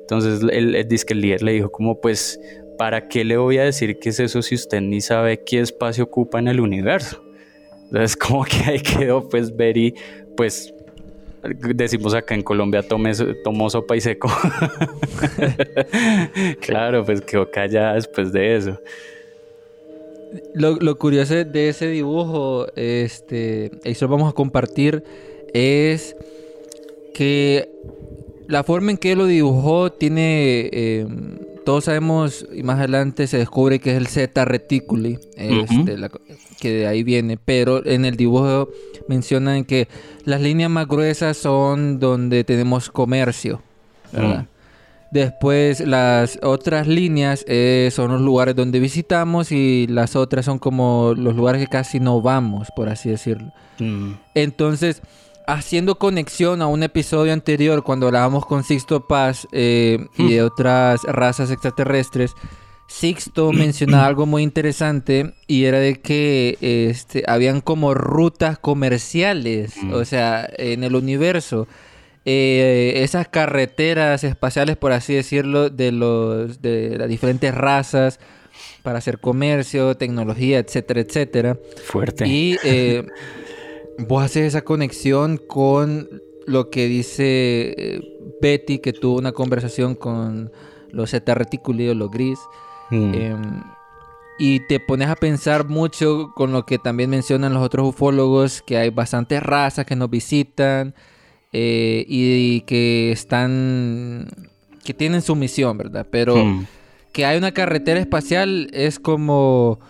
Entonces él, él dice que el líder le dijo como, pues, ¿para qué le voy a decir qué es eso si usted ni sabe qué espacio ocupa en el universo? Entonces como que ahí quedó pues very, pues decimos acá en Colombia tome, tomó sopa y seco. claro, pues quedó callada después de eso. Lo, lo curioso de ese dibujo, este, y eso lo vamos a compartir, es que la forma en que lo dibujó tiene, eh, todos sabemos, y más adelante se descubre que es el zeta reticuli, este, la- que de ahí viene, pero en el dibujo mencionan que las líneas más gruesas son donde tenemos comercio, ¿verdad? Después las otras líneas eh, son los lugares donde visitamos y las otras son como los lugares que casi no vamos, por así decirlo. Mm, Entonces, haciendo conexión a un episodio anterior cuando hablábamos con Sixto Paz eh, y de otras razas extraterrestres, Sixto mencionaba algo muy interesante y era de que este, habían como rutas comerciales, o sea, en el universo. Eh, esas carreteras espaciales, por así decirlo, de los de las diferentes razas para hacer comercio, tecnología, etcétera, etcétera. fuerte. Y eh, vos haces esa conexión con lo que dice eh, Betty, que tuvo una conversación con los zeta reticuli o los gris. Mm, em, y te pones a pensar mucho con lo que también mencionan los otros ufólogos, que hay bastantes razas que nos visitan eh, y que están, que tienen su misión, ¿verdad? Pero mm, que hay una carretera espacial es como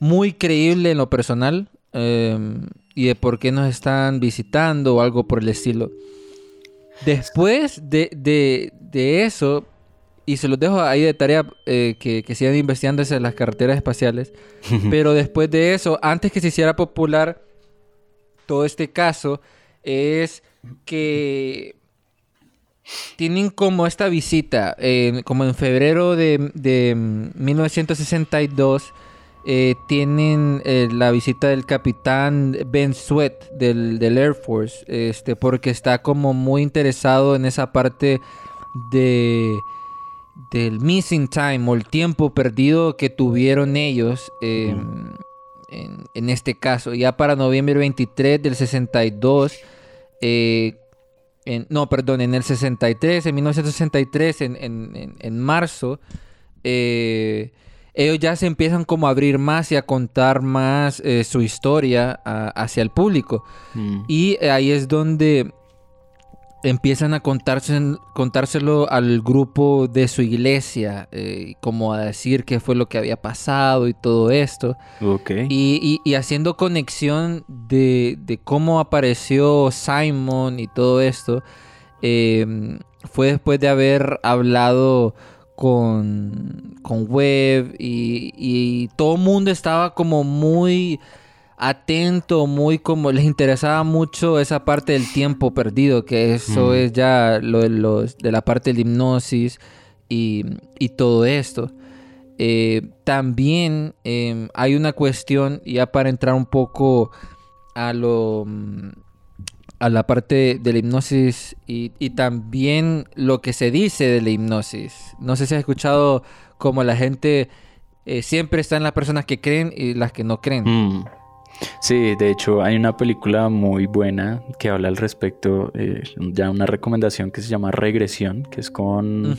muy creíble en lo personal eh, y de por qué nos están visitando o algo por el estilo. Después de, de- de eso, y se los dejo ahí de tarea eh, que, que sigan investigando las carreteras espaciales, pero después de eso, antes que se hiciera popular todo este caso, es que tienen como esta visita, eh, como en febrero de, de, mm, 1962, eh, tienen eh, la visita del capitán Ben Sweat del, del Air Force, este, porque está como muy interesado en esa parte de del missing time o el tiempo perdido que tuvieron ellos en, en este caso. Ya para noviembre 23 del 62, eh, en- no, perdón, en el 63, en 1963, en, en- en- marzo, eh, ellos ya se empiezan como a abrir más y a contar más eh, su historia a- hacia el público. mm. Y ahí es donde empiezan a contarse, contárselo al grupo de su iglesia, eh, como a decir qué fue lo que había pasado y todo esto. Ok. Y, y- y haciendo conexión de, de cómo apareció Simon y todo esto, eh, fue después de haber hablado con, con Webb y, y todo el mundo estaba como muy atento, muy como les interesaba mucho esa parte del tiempo perdido, que eso Mm. es ya lo de, los, de la parte de la hipnosis y, y todo esto. Eh, también em, hay una cuestión, ya para entrar un poco a lo a la parte de la hipnosis y, y también lo que se dice de la hipnosis. No sé si has escuchado como la gente eh, siempre están las personas que creen y las que no creen. Mm. Sí, de hecho hay una película muy buena que habla al respecto, eh, ya una recomendación que se llama Regresión, que es con.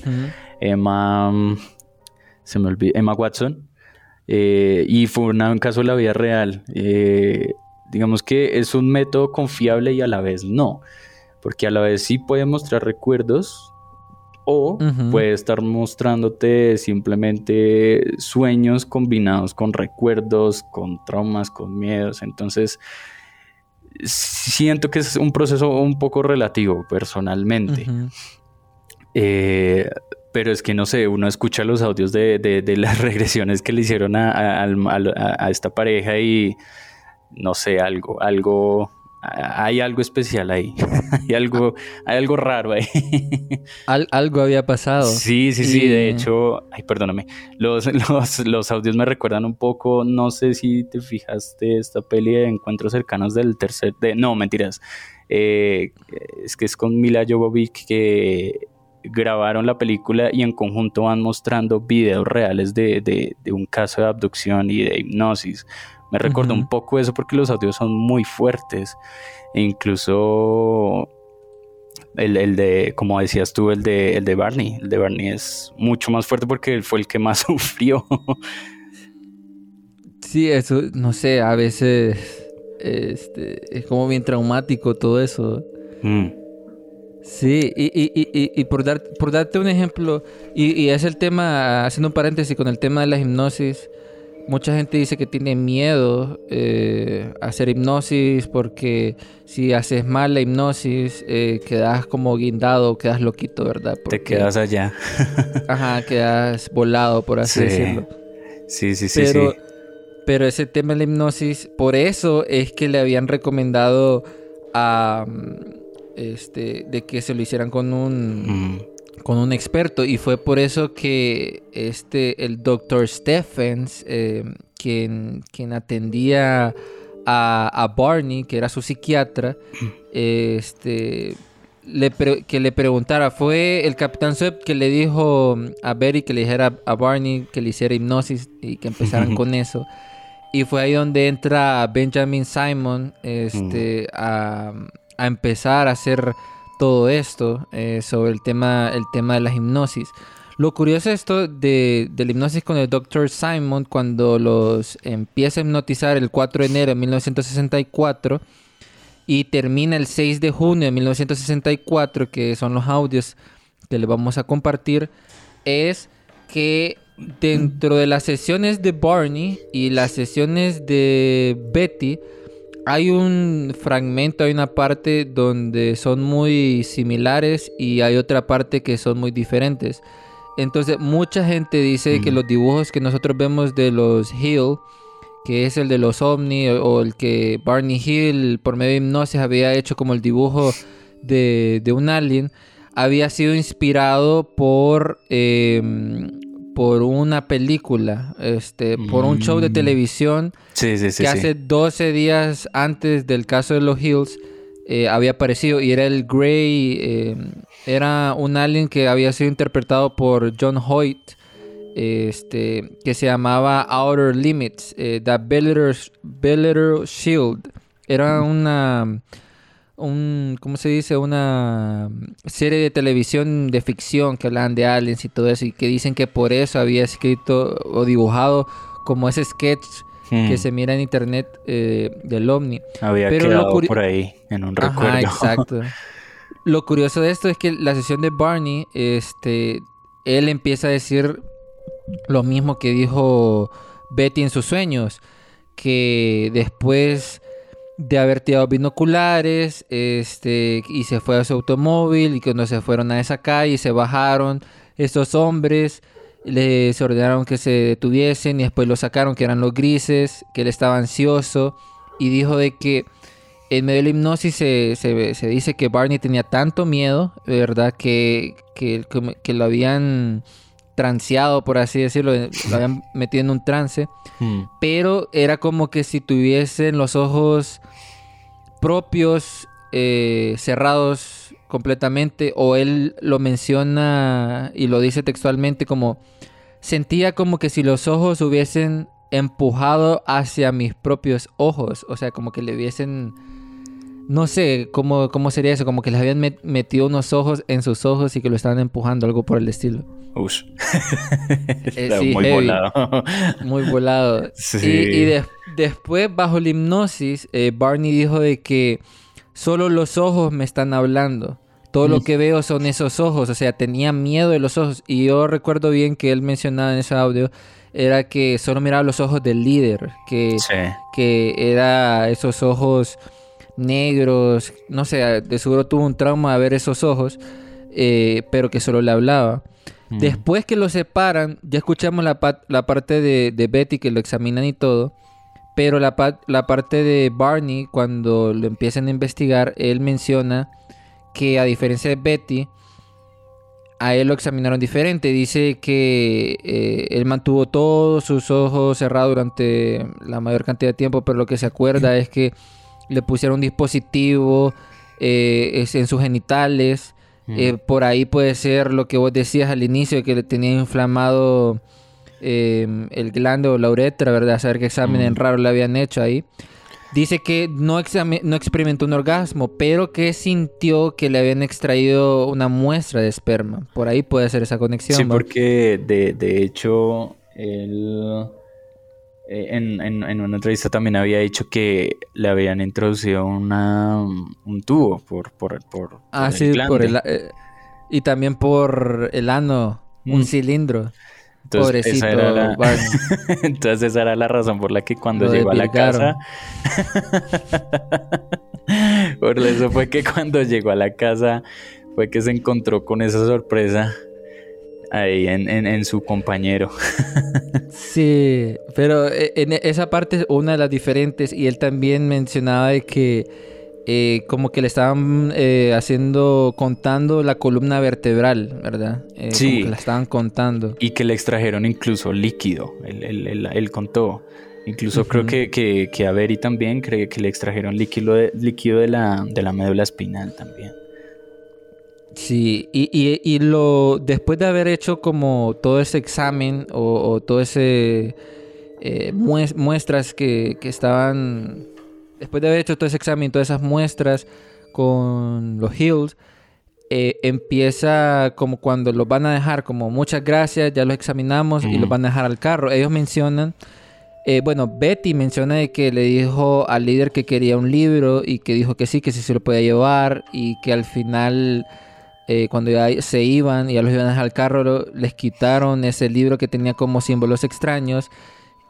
Emma, mm, se me olvidó, Emma Watson, eh, y fue una- un caso de la vida real. Eh, digamos que es un método confiable y a la vez no, porque a la vez sí puede mostrar recuerdos o puede estar mostrándote simplemente sueños combinados con recuerdos, con traumas, con miedos. Entonces, siento que es un proceso un poco relativo personalmente. Eh, pero es que no sé, uno escucha los audios de, de- de las regresiones que le hicieron a, a- esta pareja y no sé, algo, algo, hay algo especial ahí. hay algo, hay algo raro ahí. Al- algo había pasado. Sí, sí, sí, de hecho, ay, perdóname, los, los, los audios me recuerdan un poco, no sé si te fijaste esta peli de Encuentros Cercanos del tercer, de, no, mentiras, eh, es que es con Mila Jovovich que grabaron la película y en conjunto van mostrando videos reales de, de- de un caso de abducción y de hipnosis. Me Ujú. un poco eso porque los audios son muy fuertes e incluso el, el de, como decías tú, el de, el de Barney. El de Barney es mucho más fuerte porque él fue el que más sufrió. Sí, eso, no sé, a veces este, es como bien traumático todo eso. Mm, Sí, y, y, y, y- por, dar, por darte un ejemplo, y, y es el tema, haciendo un paréntesis con el tema de la hipnosis, mucha gente dice que tiene miedo eh, a hacer hipnosis porque si haces mal la hipnosis eh, quedas como guindado, quedas loquito, ¿verdad? te quedas allá. Ajá, quedas volado, por así Sí, decirlo. Sí, sí, sí, Pero, sí. pero ese tema de la hipnosis, por eso es que le habían recomendado a mm, este de que se lo hicieran con un Mm, con un experto y fue por eso que este el doctor Stephens eh, quien quien atendía a, a Barney que era su psiquiatra este le que le preguntara fue el capitán Sweep que le dijo a Betty que le dijera a Barney que le hiciera hipnosis y que empezaran con eso. Y fue ahí donde entra Benjamin Simon este a, a empezar a hacer todo esto eh, sobre el tema el tema de la hipnosis lo curioso es esto de, de la hipnosis con el Dr. Simon cuando los empieza a hipnotizar el 4 de enero de 1964 y termina el 6 de junio de 1964, que son los audios que le vamos a compartir, es que dentro de las sesiones de Barney y las sesiones de Betty, hay un fragmento, hay una parte donde son muy similares y hay otra parte que son muy diferentes. Entonces, mucha gente dice que Mm. los dibujos que nosotros vemos de los Hill, que es el de los ovni o, o el que Barney Hill por medio de hipnosis había hecho como el dibujo de, de un alien, había sido inspirado por, eh, por una película, este, por un show de Mm. televisión Sí, sí, sí. que hace 12 días antes del caso de los Hills eh, había aparecido y era el Grey, eh, era un alien que había sido interpretado por John Hoyt, este, que se llamaba Outer Limits, eh, The Bellator Shield. Era una, un, ¿cómo se dice? Una serie de televisión de ficción que hablaban de aliens y todo eso y que dicen que por eso había escrito o dibujado como ese sketch que se mira en internet eh, del ovni. había pero quedado por ahí en un Ajá, recuerdo. exacto. Lo curioso de esto es que la sesión de Barney, este, él empieza a decir lo mismo que dijo Betty en sus sueños, que después de haber tirado binoculares, este, y se fue a su automóvil y cuando se fueron a esa calle se bajaron estos hombres, les ordenaron que se detuviesen y después lo sacaron que eran los grises, que él estaba ansioso y dijo de que en medio de la hipnosis se, se- se dice que Barney tenía tanto miedo, ¿verdad? Que, que, que lo habían transeado, por así decirlo, lo habían metido en un trance, Mm, pero era como que si tuviesen los ojos propios eh, cerrados completamente, o él lo menciona y lo dice textualmente como sentía como que si los ojos hubiesen empujado hacia mis propios ojos, o sea, como que le hubiesen no sé cómo, cómo sería eso, como que les habían met- metido unos ojos en sus ojos y que lo estaban empujando, algo por el estilo. Ush. Eh, sí, muy heavy. volado. Muy volado. Sí. Y, y des- después, bajo la hipnosis, eh, Barney dijo de que solo los ojos me están hablando. Todo lo Mm. que veo son esos ojos. O sea, tenía miedo de los ojos. Y yo recuerdo bien que él mencionaba en ese audio, era que solo miraba los ojos del líder. Que, Sí. que era esos ojos negros. No sé, de seguro tuvo un trauma de ver esos ojos. eh, pero que solo le hablaba. Mm. Después que lo separan, ya escuchamos la, la parte de, de Betty que lo examinan y todo. Pero la, la parte de Barney, cuando lo empiezan a investigar, él menciona que a diferencia de Betty, a él lo examinaron diferente. Dice que eh, él mantuvo todos sus ojos cerrados durante la mayor cantidad de tiempo, pero lo que se acuerda es que le pusieron un dispositivo eh, en sus genitales. Eh, por ahí puede ser lo que vos decías al inicio, que le tenía inflamado eh, el glande o la uretra, ¿verdad? Saber qué examen Mm. raro le habían hecho ahí. Dice que no, no experimentó un orgasmo, pero que sintió que le habían extraído una muestra de esperma. Por ahí puede ser esa conexión. Sí, ¿va? porque de, de hecho, él en, en- en una entrevista también había dicho que le habían introducido una, un tubo por, por, por, Ah, por sí, glande. el... eh, y también por el ano, un Mm. cilindro. Entonces, Pobrecito esa era la-. Entonces esa era la razón por la que cuando Lo llegó a la casa... por eso fue que cuando llegó a la casa fue que se encontró con esa sorpresa ahí en, en- en su compañero. Sí, pero eh, en esa parte es una de las diferentes y él también mencionaba de que eh, como que le estaban eh, haciendo, contando la columna vertebral, ¿verdad? Eh, Sí. Como que la estaban contando. Y que le extrajeron incluso líquido, él, él- él- él contó. Incluso creo que, que, que a Beri también cree que le extrajeron líquido de, líquido de, la, de la médula espinal también. Sí, y, y, y lo, después de haber hecho como todo ese examen o, o todo ese eh, mues- muestras que, que estaban, después de haber hecho todo ese examen, todas esas muestras con los Hills, eh, empieza como cuando los van a dejar, como muchas gracias, ya los examinamos y los van a dejar al carro. Ellos mencionan, eh, bueno, Betty menciona de que le dijo al líder que quería un libro y que dijo que sí, que sí se lo podía llevar y que al final, eh, cuando ya se iban y ya los iban a dejar al carro, lo- les quitaron ese libro que tenía como símbolos extraños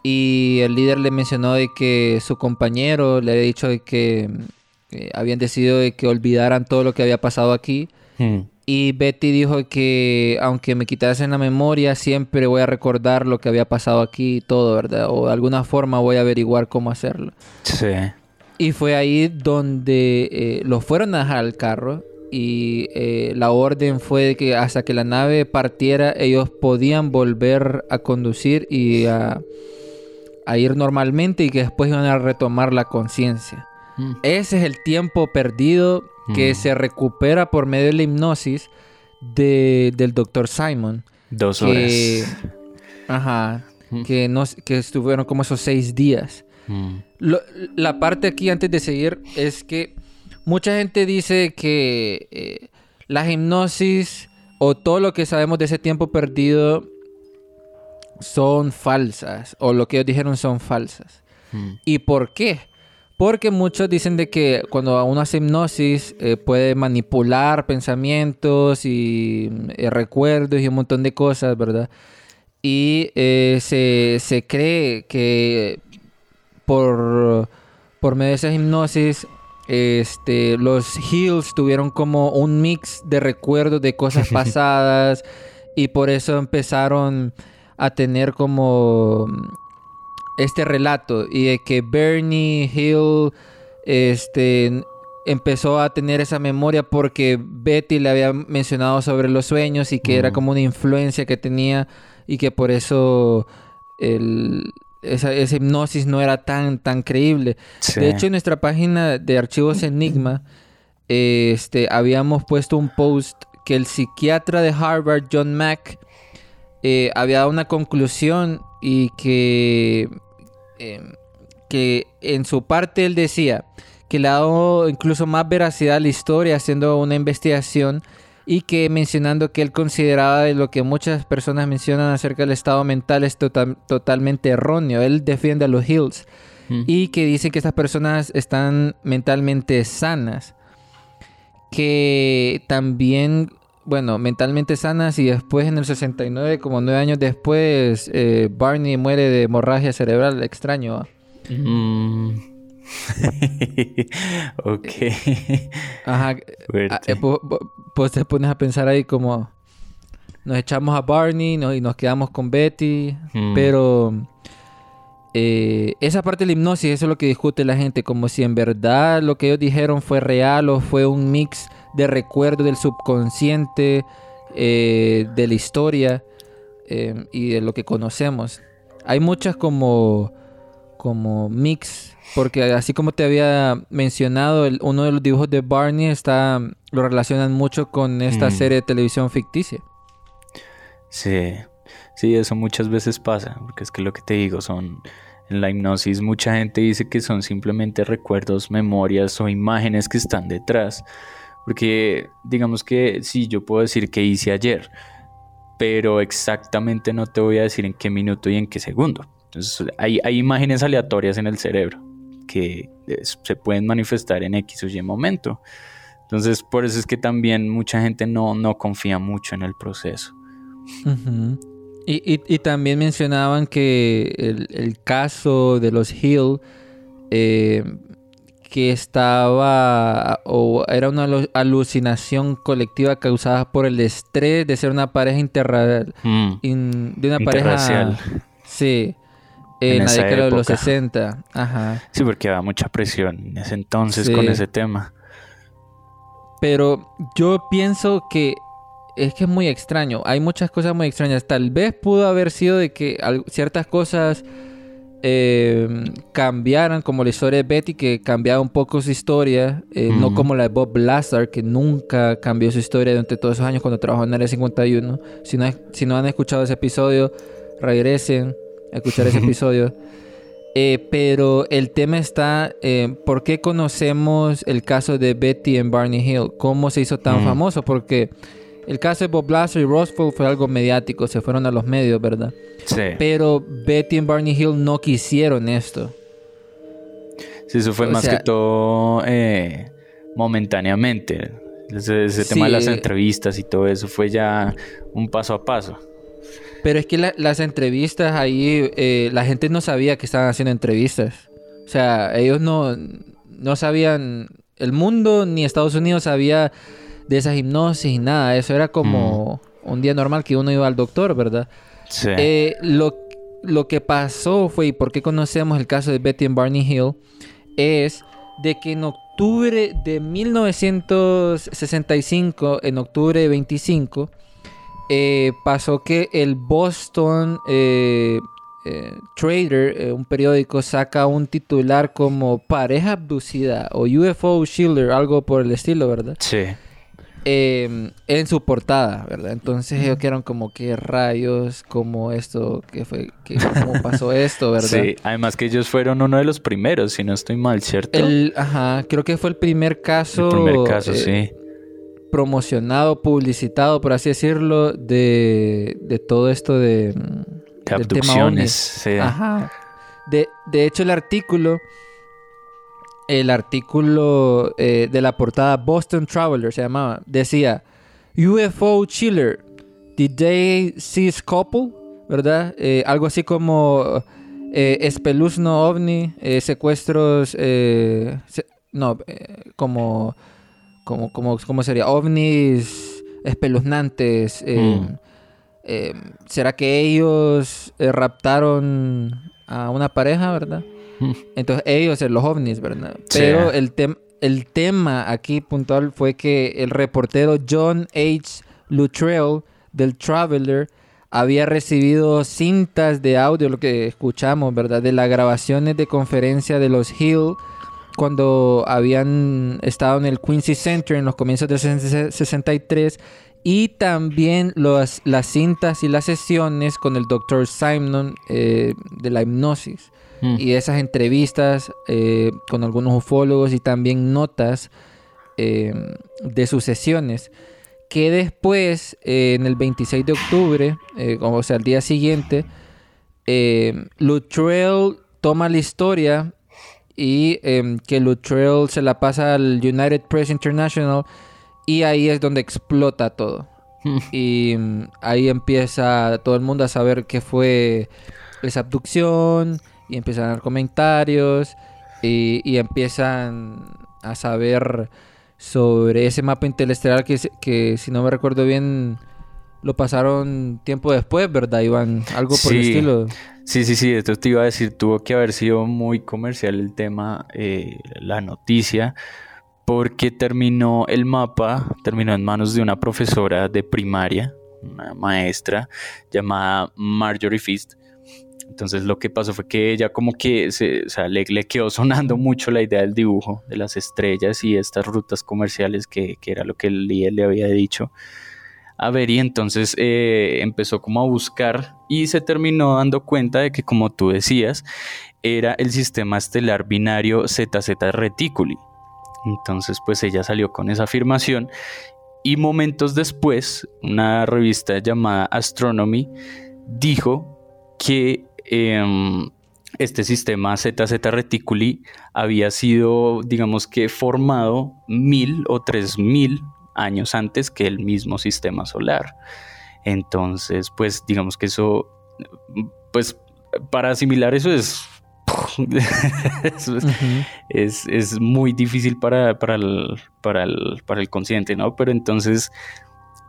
y el líder le mencionó de que su compañero le había dicho de que eh, habían decidido de que olvidaran todo lo que había pasado aquí Hmm. y Betty dijo que aunque me quitasen la memoria, siempre voy a recordar lo que había pasado aquí y todo, ¿verdad? O de alguna forma voy a averiguar cómo hacerlo. Sí. Y fue ahí donde eh, los fueron a dejar al carro y eh, la orden fue de que hasta que la nave partiera ellos podían volver a conducir y a, a ir normalmente y que después iban a retomar la conciencia. Hmm. Ese es el tiempo perdido que Mm. se recupera por medio de la hipnosis de- del Dr. Simon. Dos Que, horas. ajá, Mm. que, no, que estuvieron como esos seis días. Lo- la parte aquí antes de seguir es que mucha gente dice que eh, la hipnosis o todo lo que sabemos de ese tiempo perdido son falsas o lo que ellos dijeron son falsas. Hmm. ¿Y por qué? Porque muchos dicen de que cuando uno hace hipnosis eh, puede manipular pensamientos y eh, recuerdos y un montón de cosas, ¿verdad? Y eh, se, se cree que por, por medio de esa hipnosis este, los Hills tuvieron como un mix de recuerdos de cosas pasadas y por eso empezaron a tener como este relato y de que Bernie Hill este empezó a tener esa memoria porque Betty le había mencionado sobre los sueños y que era como una influencia que tenía y que por eso el- esa, esa hipnosis no era tan, tan creíble. Sí. De hecho, en nuestra página de archivos Enigma, este, habíamos puesto un post que el psiquiatra de Harvard, John Mack, eh, había dado una conclusión y que, eh, que en su parte él decía que le ha dado incluso más veracidad a la historia haciendo una investigación y que mencionando que él consideraba de lo que muchas personas mencionan acerca del estado mental es total- totalmente erróneo. Él defiende a los Hills Mm. y que dice que estas personas están mentalmente sanas. Que también, bueno, mentalmente sanas y después en el 69, como nueve años después, eh, Barney muere de hemorragia cerebral. Extraño. ¿va? Mm. ok. Ajá. Fuerte. Ah, eh, pu- pu- Pues te pones a pensar ahí como nos echamos a Barney ¿no? y nos quedamos con Betty, Mm. pero eh, esa parte de la hipnosis, eso es lo que discute la gente, como si en verdad lo que ellos dijeron fue real o fue un mix de recuerdos del subconsciente, eh, de la historia eh, y de lo que conocemos. Hay muchas como, como mix, porque así como te había mencionado, el- uno de los dibujos de Barney está lo relacionan mucho con esta Mm. serie de televisión ficticia. Sí, sí, eso muchas veces pasa, porque es que lo que te digo son, en la hipnosis mucha gente dice que son simplemente recuerdos, memorias o imágenes que están detrás, porque digamos que sí, yo puedo decir que hice ayer, pero exactamente no te voy a decir en qué minuto y en qué segundo. Entonces hay, hay imágenes aleatorias en el cerebro que eh, se pueden manifestar en X o Y momento. Entonces por eso es que también mucha gente no, no confía mucho en el proceso. Y, y- y también mencionaban que el, el caso de los Hill, eh, que estaba, o era una alu- alucinación colectiva causada por el estrés de ser una pareja interra, Mm. in- de una pareja, Interracial. sí, En en, la esa década de los época. 60, ajá. Sí, porque había mucha presión en ese entonces Sí. con ese tema. Pero yo pienso que es que es muy extraño. Hay muchas cosas muy extrañas. Tal vez pudo haber sido de que ciertas cosas eh, cambiaran, como la historia de Betty, que cambiaba un poco su historia. eh, No como la de Bob Lazar, que nunca cambió su historia durante todos esos años cuando trabajó en Área 51. Si no, si no han escuchado ese episodio, regresen escuchar ese episodio. Eh, pero el tema está, eh, ¿por qué conocemos el caso de Betty en Barney Hill? ¿Cómo se hizo tan Mm. famoso? Porque el caso de Bob Lazar y Roswell fue algo mediático, se fueron a los medios, ¿verdad? Sí. Pero Betty en Barney Hill no quisieron esto. Sí, eso fue o más sea- que todo eh, momentáneamente. Ese, ese tema de las entrevistas y todo eso fue ya un paso a paso. Pero es que la- las entrevistas ahí, eh, la gente no sabía que estaban haciendo entrevistas. O sea, ellos no, no sabían, el mundo ni Estados Unidos sabía de esas hipnosis y nada. Eso era como un día normal que uno iba al doctor, ¿verdad? Sí. Eh, lo, lo que pasó fue, y por qué conocemos el caso de Betty en Barney Hill, es de que en octubre de 1965, en octubre 25, eh, pasó que el Boston eh, eh, Trader, eh, un periódico, saca un titular como pareja abducida o UFO Shielder, algo por el estilo, ¿verdad? sí. eh, en su portada, ¿verdad? Entonces ellos quedaron como, ¿qué rayos? ¿Cómo esto? ¿Qué fue? ¿Qué, ¿Cómo pasó esto, verdad? Sí, además que ellos fueron uno de los primeros, si no estoy mal, ¿cierto? El, ajá, creo que fue el primer caso, El primer caso, eh, sí. Promocionado, publicitado, por así decirlo, de, de todo esto de, mm, De abducciones. ovnis. sí. Ajá. De, de hecho, el artículo, el artículo eh, de la portada Boston Traveler se llamaba, decía UFO Chiller, Did they see couple? ¿Verdad? Eh, algo así como eh, espeluzno ovni, eh, secuestros, se- no, como, como, como, ¿cómo sería? Ovnis espeluznantes. eh, Mm. eh, ¿Será que ellos eh, raptaron a una pareja, verdad? Mm. Entonces ellos, los ovnis, ¿verdad? Sí. Pero el, tem- el tema aquí puntual fue que el reportero John H. Luttrell del Traveler había recibido cintas de audio, lo que escuchamos, ¿verdad? De las grabaciones de conferencia de los Hill cuando habían estado en el Quincy Center en los comienzos del 63 y también los, las cintas y las sesiones con el Dr. Simon eh, de la hipnosis. Mm. y esas entrevistas eh, con algunos ufólogos y también notas eh, de sus sesiones que después en el 26 de octubre o sea el día siguiente Luttrell toma la historia y em, que Luttrell se la pasa al United Press International y ahí es donde explota todo. Y mm, ahí empieza todo el mundo a saber qué fue esa abducción y empiezan a dar comentarios y, y empiezan a saber sobre ese mapa interestelar que, que si no me recuerdo bien lo pasaron tiempo después, ¿verdad, Iván? Algo por el estilo. Sí, sí, sí, esto te iba a decir, tuvo que haber sido muy comercial el tema, eh, la noticia, porque terminó el mapa, terminó en manos de una profesora de primaria, una maestra llamada Marjorie Fist. Entonces lo que pasó fue que ella como que se, o sea, le, le quedó sonando mucho la idea del dibujo de las estrellas y estas rutas comerciales que, que era lo que el líder le había dicho a ver y entonces eh, empezó como a buscar y se terminó dando cuenta de que como tú decías era el sistema estelar binario ZZ Reticuli. Entonces pues ella salió con esa afirmación y momentos después una revista llamada Astronomy dijo que em, este sistema ZZ Reticuli había sido digamos que formado mil o tres mil años antes que el mismo sistema solar. Entonces, pues digamos que eso, pues para asimilar eso es... es, es, es muy difícil para, para, el, para, el, para el consciente, ¿no? Pero entonces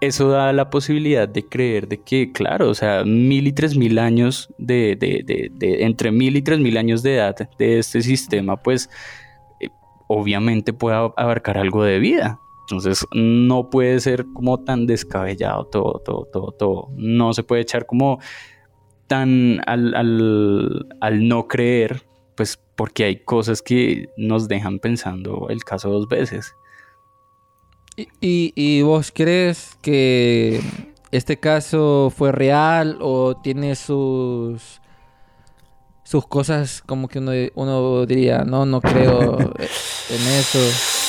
eso da la posibilidad de creer de que, claro, o sea, mil y tres mil años de, de, de, de entre mil y tres mil años de edad de este sistema, pues eh, obviamente puede ab- abarcar algo de vida. Entonces no puede ser como tan descabellado todo, todo, todo, todo. No se puede echar como tan al, al, al no creer, pues porque hay cosas que nos dejan pensando el caso dos veces. ¿Y, y, y vos crees que este caso fue real o tiene sus sus cosas como que uno, uno diría, no, no creo en eso?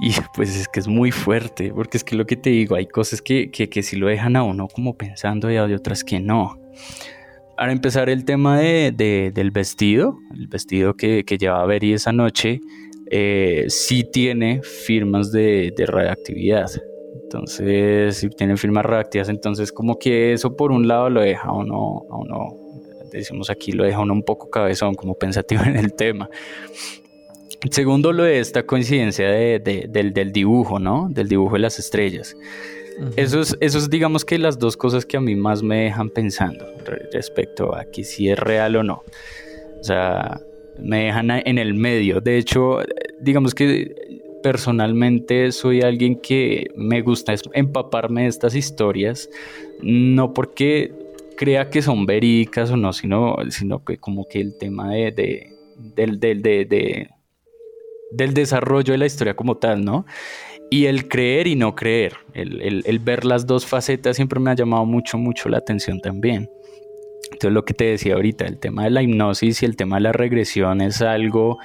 Y pues es que es muy fuerte, porque es que lo que te digo, hay cosas que, que, que sí lo dejan a uno como pensando y hay otras que no. Para empezar el tema de, de- del vestido, el vestido que, que llevaba Beri esa noche, eh, sí tiene firmas de, de radioactividad. Entonces, si tiene firmas radioactivas, entonces como que eso por un lado lo deja a uno, a uno, decimos aquí, lo deja uno un poco cabezón, como pensativo en el tema. Segundo, lo de esta coincidencia de- de- del, del dibujo, ¿no? Del dibujo de las estrellas. Ujú. Eso es, eso es, digamos que las dos cosas que a mí más me dejan pensando re- respecto a que si es real o no. O sea, me dejan en el medio. De hecho, digamos que personalmente soy alguien que me gusta empaparme de estas historias, no porque crea que son verídicas o no, sino, sino que como que el tema de, de- de- de- del desarrollo de la historia como tal, ¿no? Y el creer y no creer, el, el- ver las dos facetas siempre me ha llamado mucho, mucho la atención también. Entonces lo que te decía ahorita, el tema de la hipnosis y el tema de la regresión es algo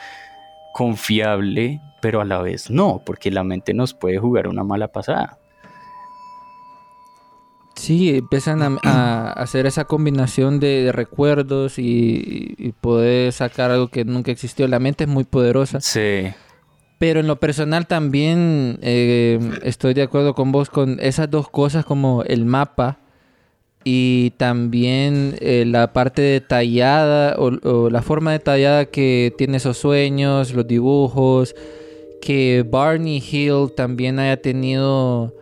confiable, pero a la vez no, porque la mente nos puede jugar una mala pasada. Sí, empiezan a, a hacer esa combinación de, de recuerdos y, y poder sacar algo que nunca existió. La mente es muy poderosa. Sí, Pero en lo personal también eh, estoy de acuerdo con vos con esas dos cosas como el mapa y también eh, la parte detallada o, o la forma detallada que tiene esos sueños, los dibujos, que Barney Hill también haya tenido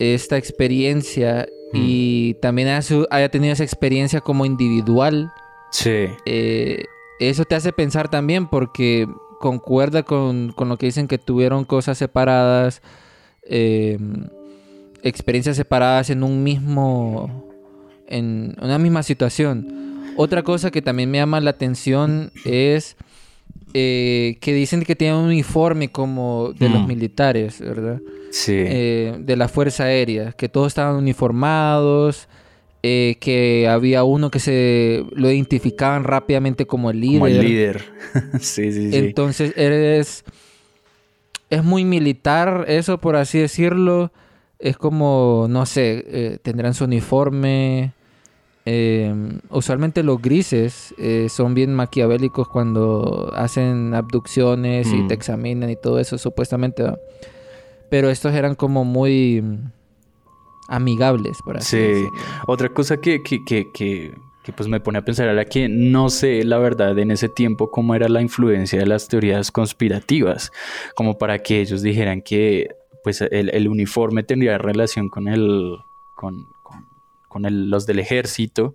esta experiencia y también haya, tenido esa experiencia como individual sí, eh, eso te hace pensar también porque concuerda con, con lo que dicen que tuvieron cosas separadas, eh, experiencias separadas en un mismo, en una misma situación. Otra cosa que también me llama la atención es eh, que dicen que tienen un uniforme como de los Mm. militares, ¿verdad? Sí. eh, de la Fuerza Aérea, que todos estaban uniformados, eh, que había uno que se lo identificaban rápidamente como el líder. Como el líder. sí, sí, sí. Entonces eres... Es muy militar eso, por así decirlo. Es como, no sé, eh, tendrán su uniforme. Eh, usualmente los grises son bien maquiavélicos cuando hacen abducciones y Mm. te examinan y todo eso, supuestamente. Pero estos eran como muy amigables, por así Sí. decirlo. Otra cosa que, que, que, que, que, pues me pone a pensar era que no sé la verdad en ese tiempo cómo era la influencia de las teorías conspirativas, como para que ellos dijeran que pues el, el uniforme tendría relación con el con, con, con el- los del ejército,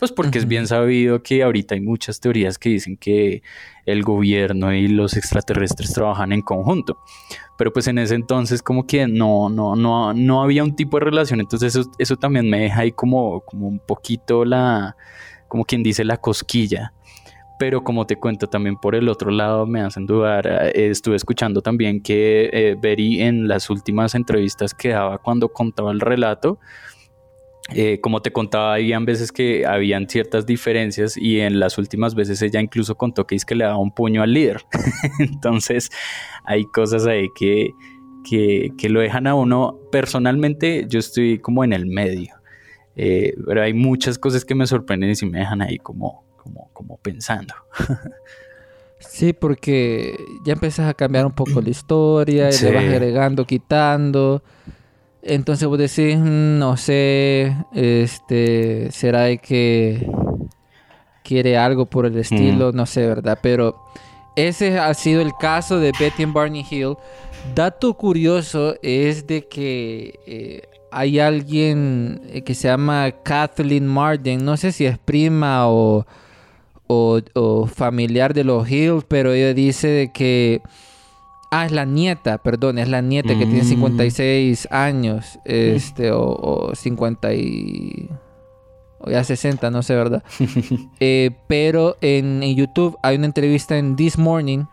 pues porque es bien sabido que ahorita hay muchas teorías que dicen que el gobierno y los extraterrestres trabajan en conjunto. Pero pues en ese entonces como que no, no, no, no había un tipo de relación. Entonces eso, eso también me deja ahí como, como un poquito la, como quien dice, la cosquilla. Pero como te cuento también por el otro lado me hacen dudar. eh, estuve escuchando también que eh, Beri en las últimas entrevistas que daba cuando contaba el relato, eh, como te contaba, habían veces que habían ciertas diferencias y en las últimas veces ella incluso contó que es que le daba un puño al líder. Entonces hay cosas ahí que, que, que lo dejan a uno. Personalmente yo estoy como en el medio, Eh, pero hay muchas cosas que me sorprenden y sí me dejan ahí como, como, como pensando. Sí, porque ya empiezas a cambiar un poco la historia, y Sí. le vas agregando, quitando. Entonces vos decís, "Mm, no sé, este, será de que quiere algo por el estilo, no sé, ¿verdad? Pero ese ha sido el caso de Betty and Barney Hill. Dato curioso es de que eh, hay alguien eh, que se llama Kathleen Marden, no sé si es prima o, o, o familiar de los Hill, pero ella dice de que... Ah, es la nieta, perdón, es la nieta que tiene Mm. 56 años, este, o, o 50 y... O ya 60, no sé, ¿verdad? Eh, pero en, en YouTube hay una entrevista en This Morning,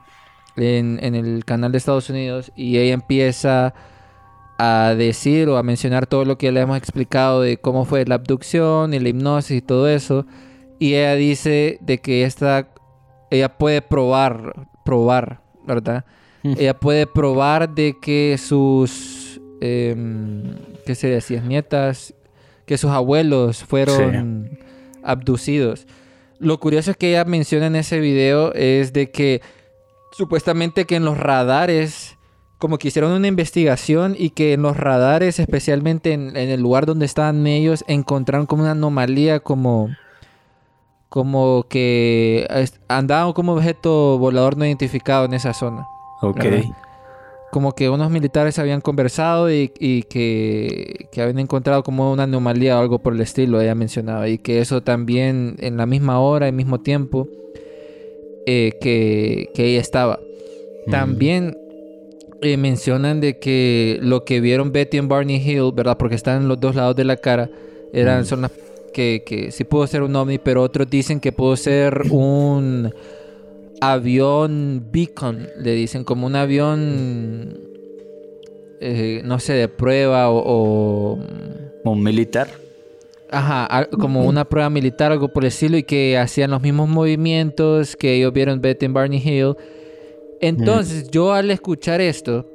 en, en el canal de Estados Unidos, y ella empieza a decir o a mencionar todo lo que le hemos explicado de cómo fue la abducción y la hipnosis y todo eso. Y ella dice de que esta, ella puede probar, probar, ¿verdad? Mm. Ella puede probar de que sus, em, ¿qué se decía? Nietas, que sus abuelos fueron abducidos. Lo curioso es que ella menciona en ese video es de que supuestamente que en los radares, como que hicieron una investigación y que en los radares, especialmente en, en el lugar donde estaban ellos, encontraron como una anomalía como como que es- andaba como objeto volador no identificado en esa zona. Ok. ¿verdad? Como que unos militares habían conversado y, y que, que habían encontrado como una anomalía o algo por el estilo, ella mencionaba. Y que eso también en la misma hora, al mismo tiempo eh, que, que ella estaba. Mm. También eh, mencionan de que lo que vieron Betty en Barney Hill, ¿verdad? Porque están en los dos lados de la cara, eran, Mm. son las que, que sí pudo ser un ovni, pero otros dicen que pudo ser un avión beacon, le dicen, como un avión, eh, no sé, de prueba o- o Un militar. Ajá, como una prueba militar, algo por el estilo, y que hacían los mismos movimientos que ellos vieron Betty en Barney Hill. Entonces, yo al escuchar esto,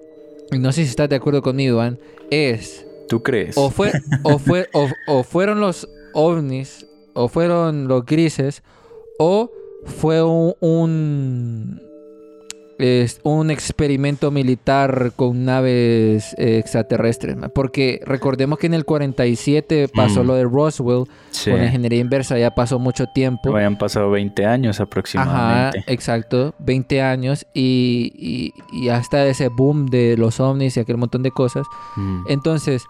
y no sé si estás de acuerdo conmigo, Iván, es ¿Tú crees? o fue, o fue, o, o fueron los ovnis, o fueron los grises, o fue un, un, es un experimento militar con naves eh, extraterrestres. Porque recordemos que en el 47 pasó Mm. lo de Roswell Sí. con la ingeniería inversa, ya pasó mucho tiempo. Habían pasado 20 años Ajá, aproximadamente. exacto, 20 años y, y, y hasta ese boom de los ovnis y aquel montón de cosas. Mm. Entonces,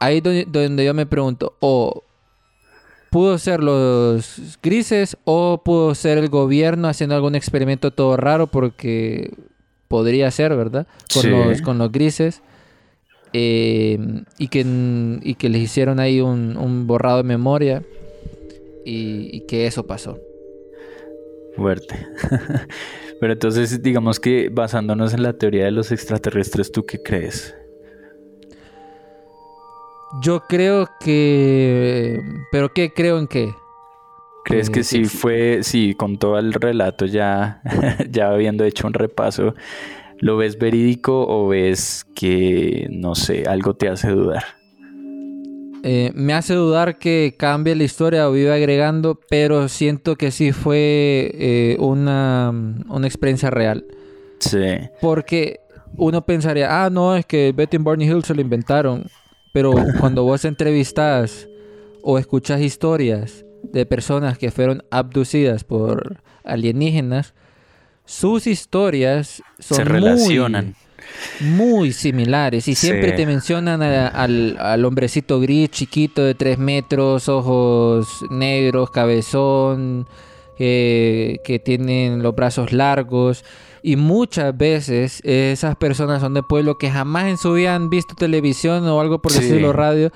ahí donde, donde yo me pregunto, o pudo ser los grises o pudo ser el gobierno haciendo algún experimento todo raro porque podría ser, ¿verdad? Con, Sí. los, con los grises. eh, y, que, y que les hicieron ahí un, un borrado de memoria y, y que eso pasó. Fuerte. Pero entonces, digamos que basándonos en la teoría de los extraterrestres, ¿tú qué crees? Yo creo que... ¿Pero qué creo en qué? ¿Crees Eh, que sí sí. fue, sí, con todo el relato ya, ya habiendo hecho un repaso, ¿lo ves verídico o ves que, no sé, algo te hace dudar? Eh, me hace dudar que cambie la historia o viva agregando, pero siento que sí fue eh, una, una experiencia real. Sí, Porque uno pensaría, ah, no, es que Betty and Barney Hill se lo inventaron. Pero cuando vos entrevistas o escuchas historias de personas que fueron abducidas por alienígenas, sus historias son se muy- relacionan. muy similares y siempre Sí. te mencionan a- al, al hombrecito gris chiquito de 3 metros, ojos negros, cabezón, eh, que tienen los brazos largos y muchas veces esas personas son de pueblo que jamás en su vida han visto televisión o algo por Sí. decirlo radio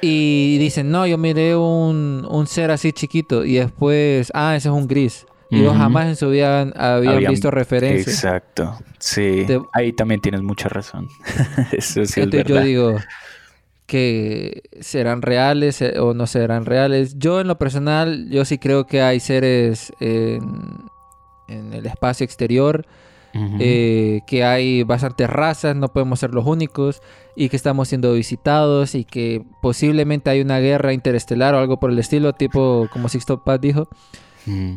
y dicen, no, yo miré un, un ser así chiquito y después, ah, ese es un gris. Y Ujú. jamás en su vida habían, Habían- visto referencias. Exacto, sí. Ahí también tienes mucha razón. Eso sí es Entonces yo verdad. digo que serán reales eh, o no serán reales. Yo en lo personal, yo sí creo que hay seres en, en el espacio exterior, eh, que hay bastantes razas, no podemos ser los únicos, y que estamos siendo visitados y que posiblemente hay una guerra interestelar o algo por el estilo, tipo como Sixto Paz dijo,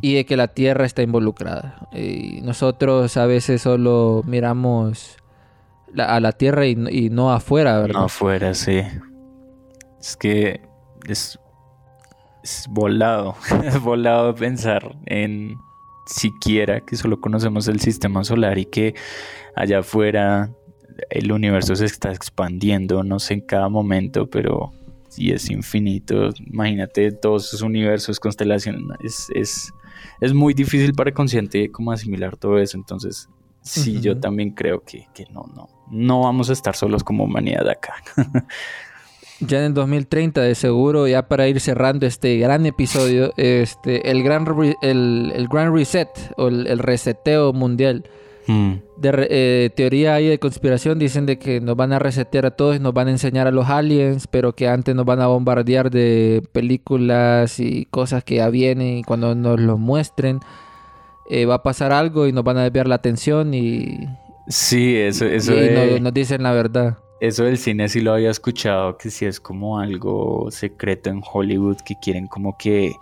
y de que la Tierra está involucrada. Y nosotros a veces solo miramos la- a la Tierra y, y no afuera, ¿verdad? No afuera, sí. Es que es, es volado. Es volado pensar en siquiera que solo conocemos el sistema solar y que allá afuera el universo se está expandiendo, no sé en cada momento, pero sí es infinito. Imagínate todos esos universos, constelaciones. Es, es, es muy difícil para el consciente como asimilar todo eso. Entonces, sí, yo también creo que, que no, no. No vamos a estar solos como humanidad acá. Ya en el 2030, de seguro, ya para ir cerrando este gran episodio, este, el, gran re- el, el gran reset o el, el reseteo mundial. Mm, De eh, teoría ahí de conspiración dicen de que nos van a resetear a todos, nos van a enseñar a los aliens, pero que antes nos van a bombardear de películas y cosas que ya vienen y cuando nos los muestren eh, va a pasar algo y nos van a desviar la atención y, Sí, eso, eso, y de- no- nos dicen la verdad. Eso del cine sí lo había escuchado, que sí es como algo secreto en Hollywood, que quieren como que,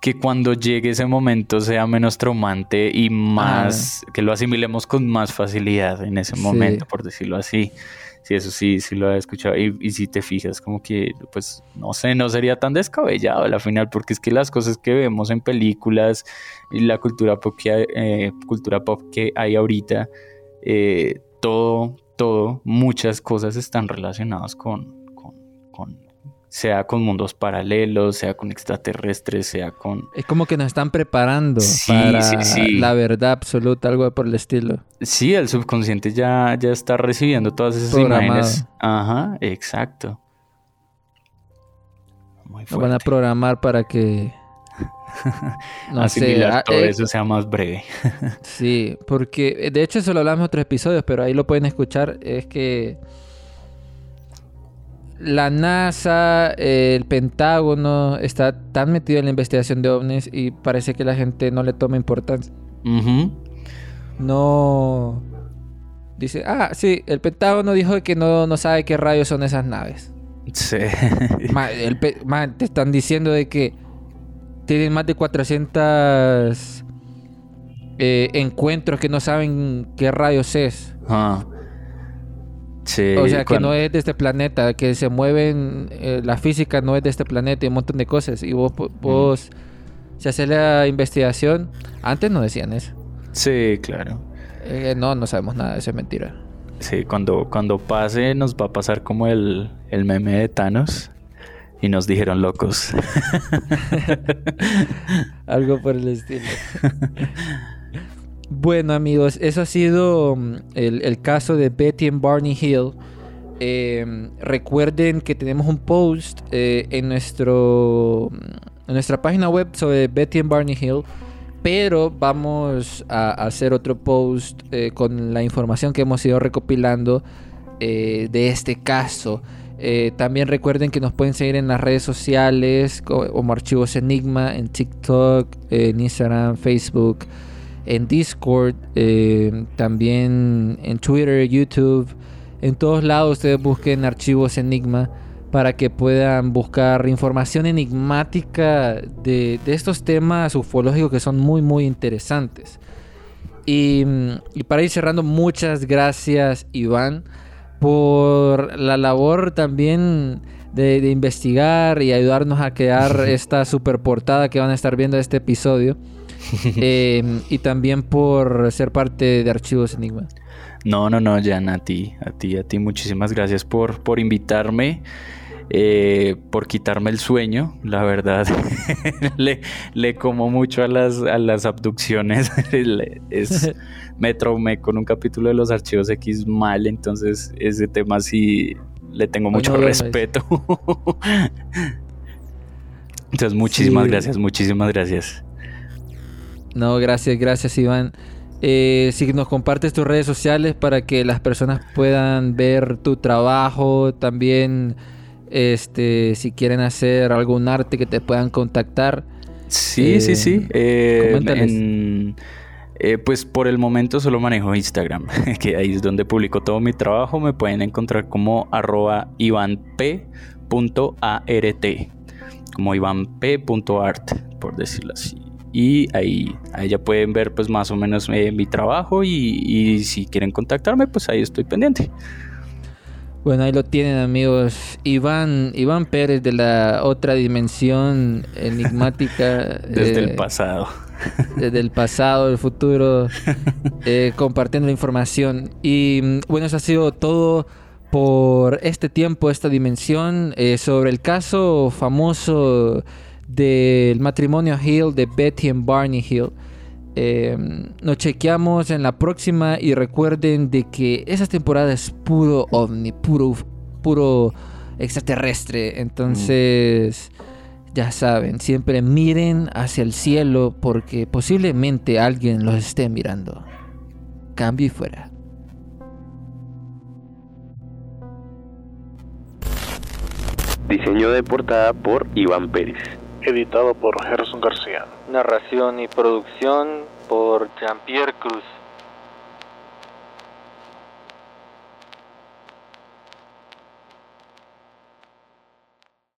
que cuando llegue ese momento sea menos traumante y más, que lo asimilemos con más facilidad en ese Sí. momento, por decirlo así. Sí, eso sí, sí lo había escuchado. Y, y si te fijas, como que, pues, no sé, no sería tan descabellado a la final, porque es que las cosas que vemos en películas y la cultura pop que hay, eh, cultura pop que hay ahorita, eh, todo, todo, muchas cosas están relacionadas con, con, con- sea con mundos paralelos, sea con extraterrestres, sea con... Es como que nos están preparando Sí, para sí, sí. la verdad absoluta, algo por el estilo. Sí, el subconsciente ya, ya está recibiendo todas esas Programado. imágenes. Ajá, exacto. Muy Nos van a programar para que... No. Asimilar ah, todo eh, eso sea más breve. Sí, porque eh, de hecho eso lo hablamos en otros episodios, pero ahí lo pueden escuchar. Es que la NASA, el Pentágono está tan metido en la investigación de ovnis y parece que la gente no le toma importancia. No dice, ah, sí, el Pentágono dijo que no, no sabe qué rayos son esas naves. Sí. El te están diciendo de que tienen más de 400 eh, encuentros que no saben qué rayos es. Ah. Sí, o sea, que no es de este planeta, que se mueven, eh, la física no es de este planeta y un montón de cosas. Y vos, vos si haces la investigación, antes no decían eso. Sí, claro. Eh, no, no sabemos nada, eso es mentira. Sí, cuando, cuando pase nos va a pasar como el, el meme de Thanos y nos dijeron locos. Algo por el estilo. bueno, amigos, eso ha sido mm, el, caso de Betty and Barney Hill. Eh, recuerden que tenemos un post eh, en, nuestro, en nuestra página web sobre Betty and Barney Hill. Pero vamos a hacer otro post eh, con la información que hemos ido recopilando eh, de este caso. Eh, también recuerden que nos pueden seguir en las redes sociales como Archivos Enigma, en TikTok, en Instagram, Facebook, en Discord, eh, también en Twitter, YouTube. En todos lados ustedes busquen Archivos Enigma para que puedan buscar información enigmática de, estos temas ufológicos que son muy muy interesantes. Y, y para ir cerrando, muchas gracias Iván por la labor también de, investigar y ayudarnos a crear esta super portada que van a estar viendo este episodio. Eh, y también por ser parte de Archivos Enigma. No, no, no, Jan, a ti, a ti, a ti, muchísimas gracias por, por invitarme. Eh, por quitarme el sueño, la verdad. le, le, como mucho a las, a las abducciones. es, me traumé con un capítulo de los archivos X mal, entonces ese tema sí le tengo mucho respeto. entonces, muchísimas gracias, muchísimas gracias. No, gracias, gracias, Iván. Eh, si nos compartes tus redes sociales para que las personas puedan ver tu trabajo, también este, si quieren hacer algún arte que te puedan contactar. Sí, sí, sí. Eh, eh, eh, pues por el momento solo manejo Instagram, que ahí es donde publico todo mi trabajo. Me pueden encontrar como arroba ivanp.art, como ivanp.art, por decirlo así. Y ahí, ahí ya pueden ver pues más o menos mi trabajo y, y si quieren contactarme, pues ahí estoy pendiente. Bueno, ahí lo tienen amigos. Iván, Iván Pérez de la otra dimensión enigmática. desde el eh, pasado. Desde el pasado, el futuro, eh, compartiendo la información. Y mm, bueno, eso ha sido todo por este tiempo, esta dimensión, eh, sobre el caso famoso del matrimonio Hill de Betty y Barney Hill. Em, nos chequeamos en la próxima y recuerden de que esa temporada es puro ovni, puro, puro extraterrestre. Entonces, ya saben, siempre miren hacia el cielo porque posiblemente alguien los esté mirando. Cambio y fuera. Diseño de portada por Iván Pérez editado por Gerson García. Narración y producción por Jean-Pierre Cruz.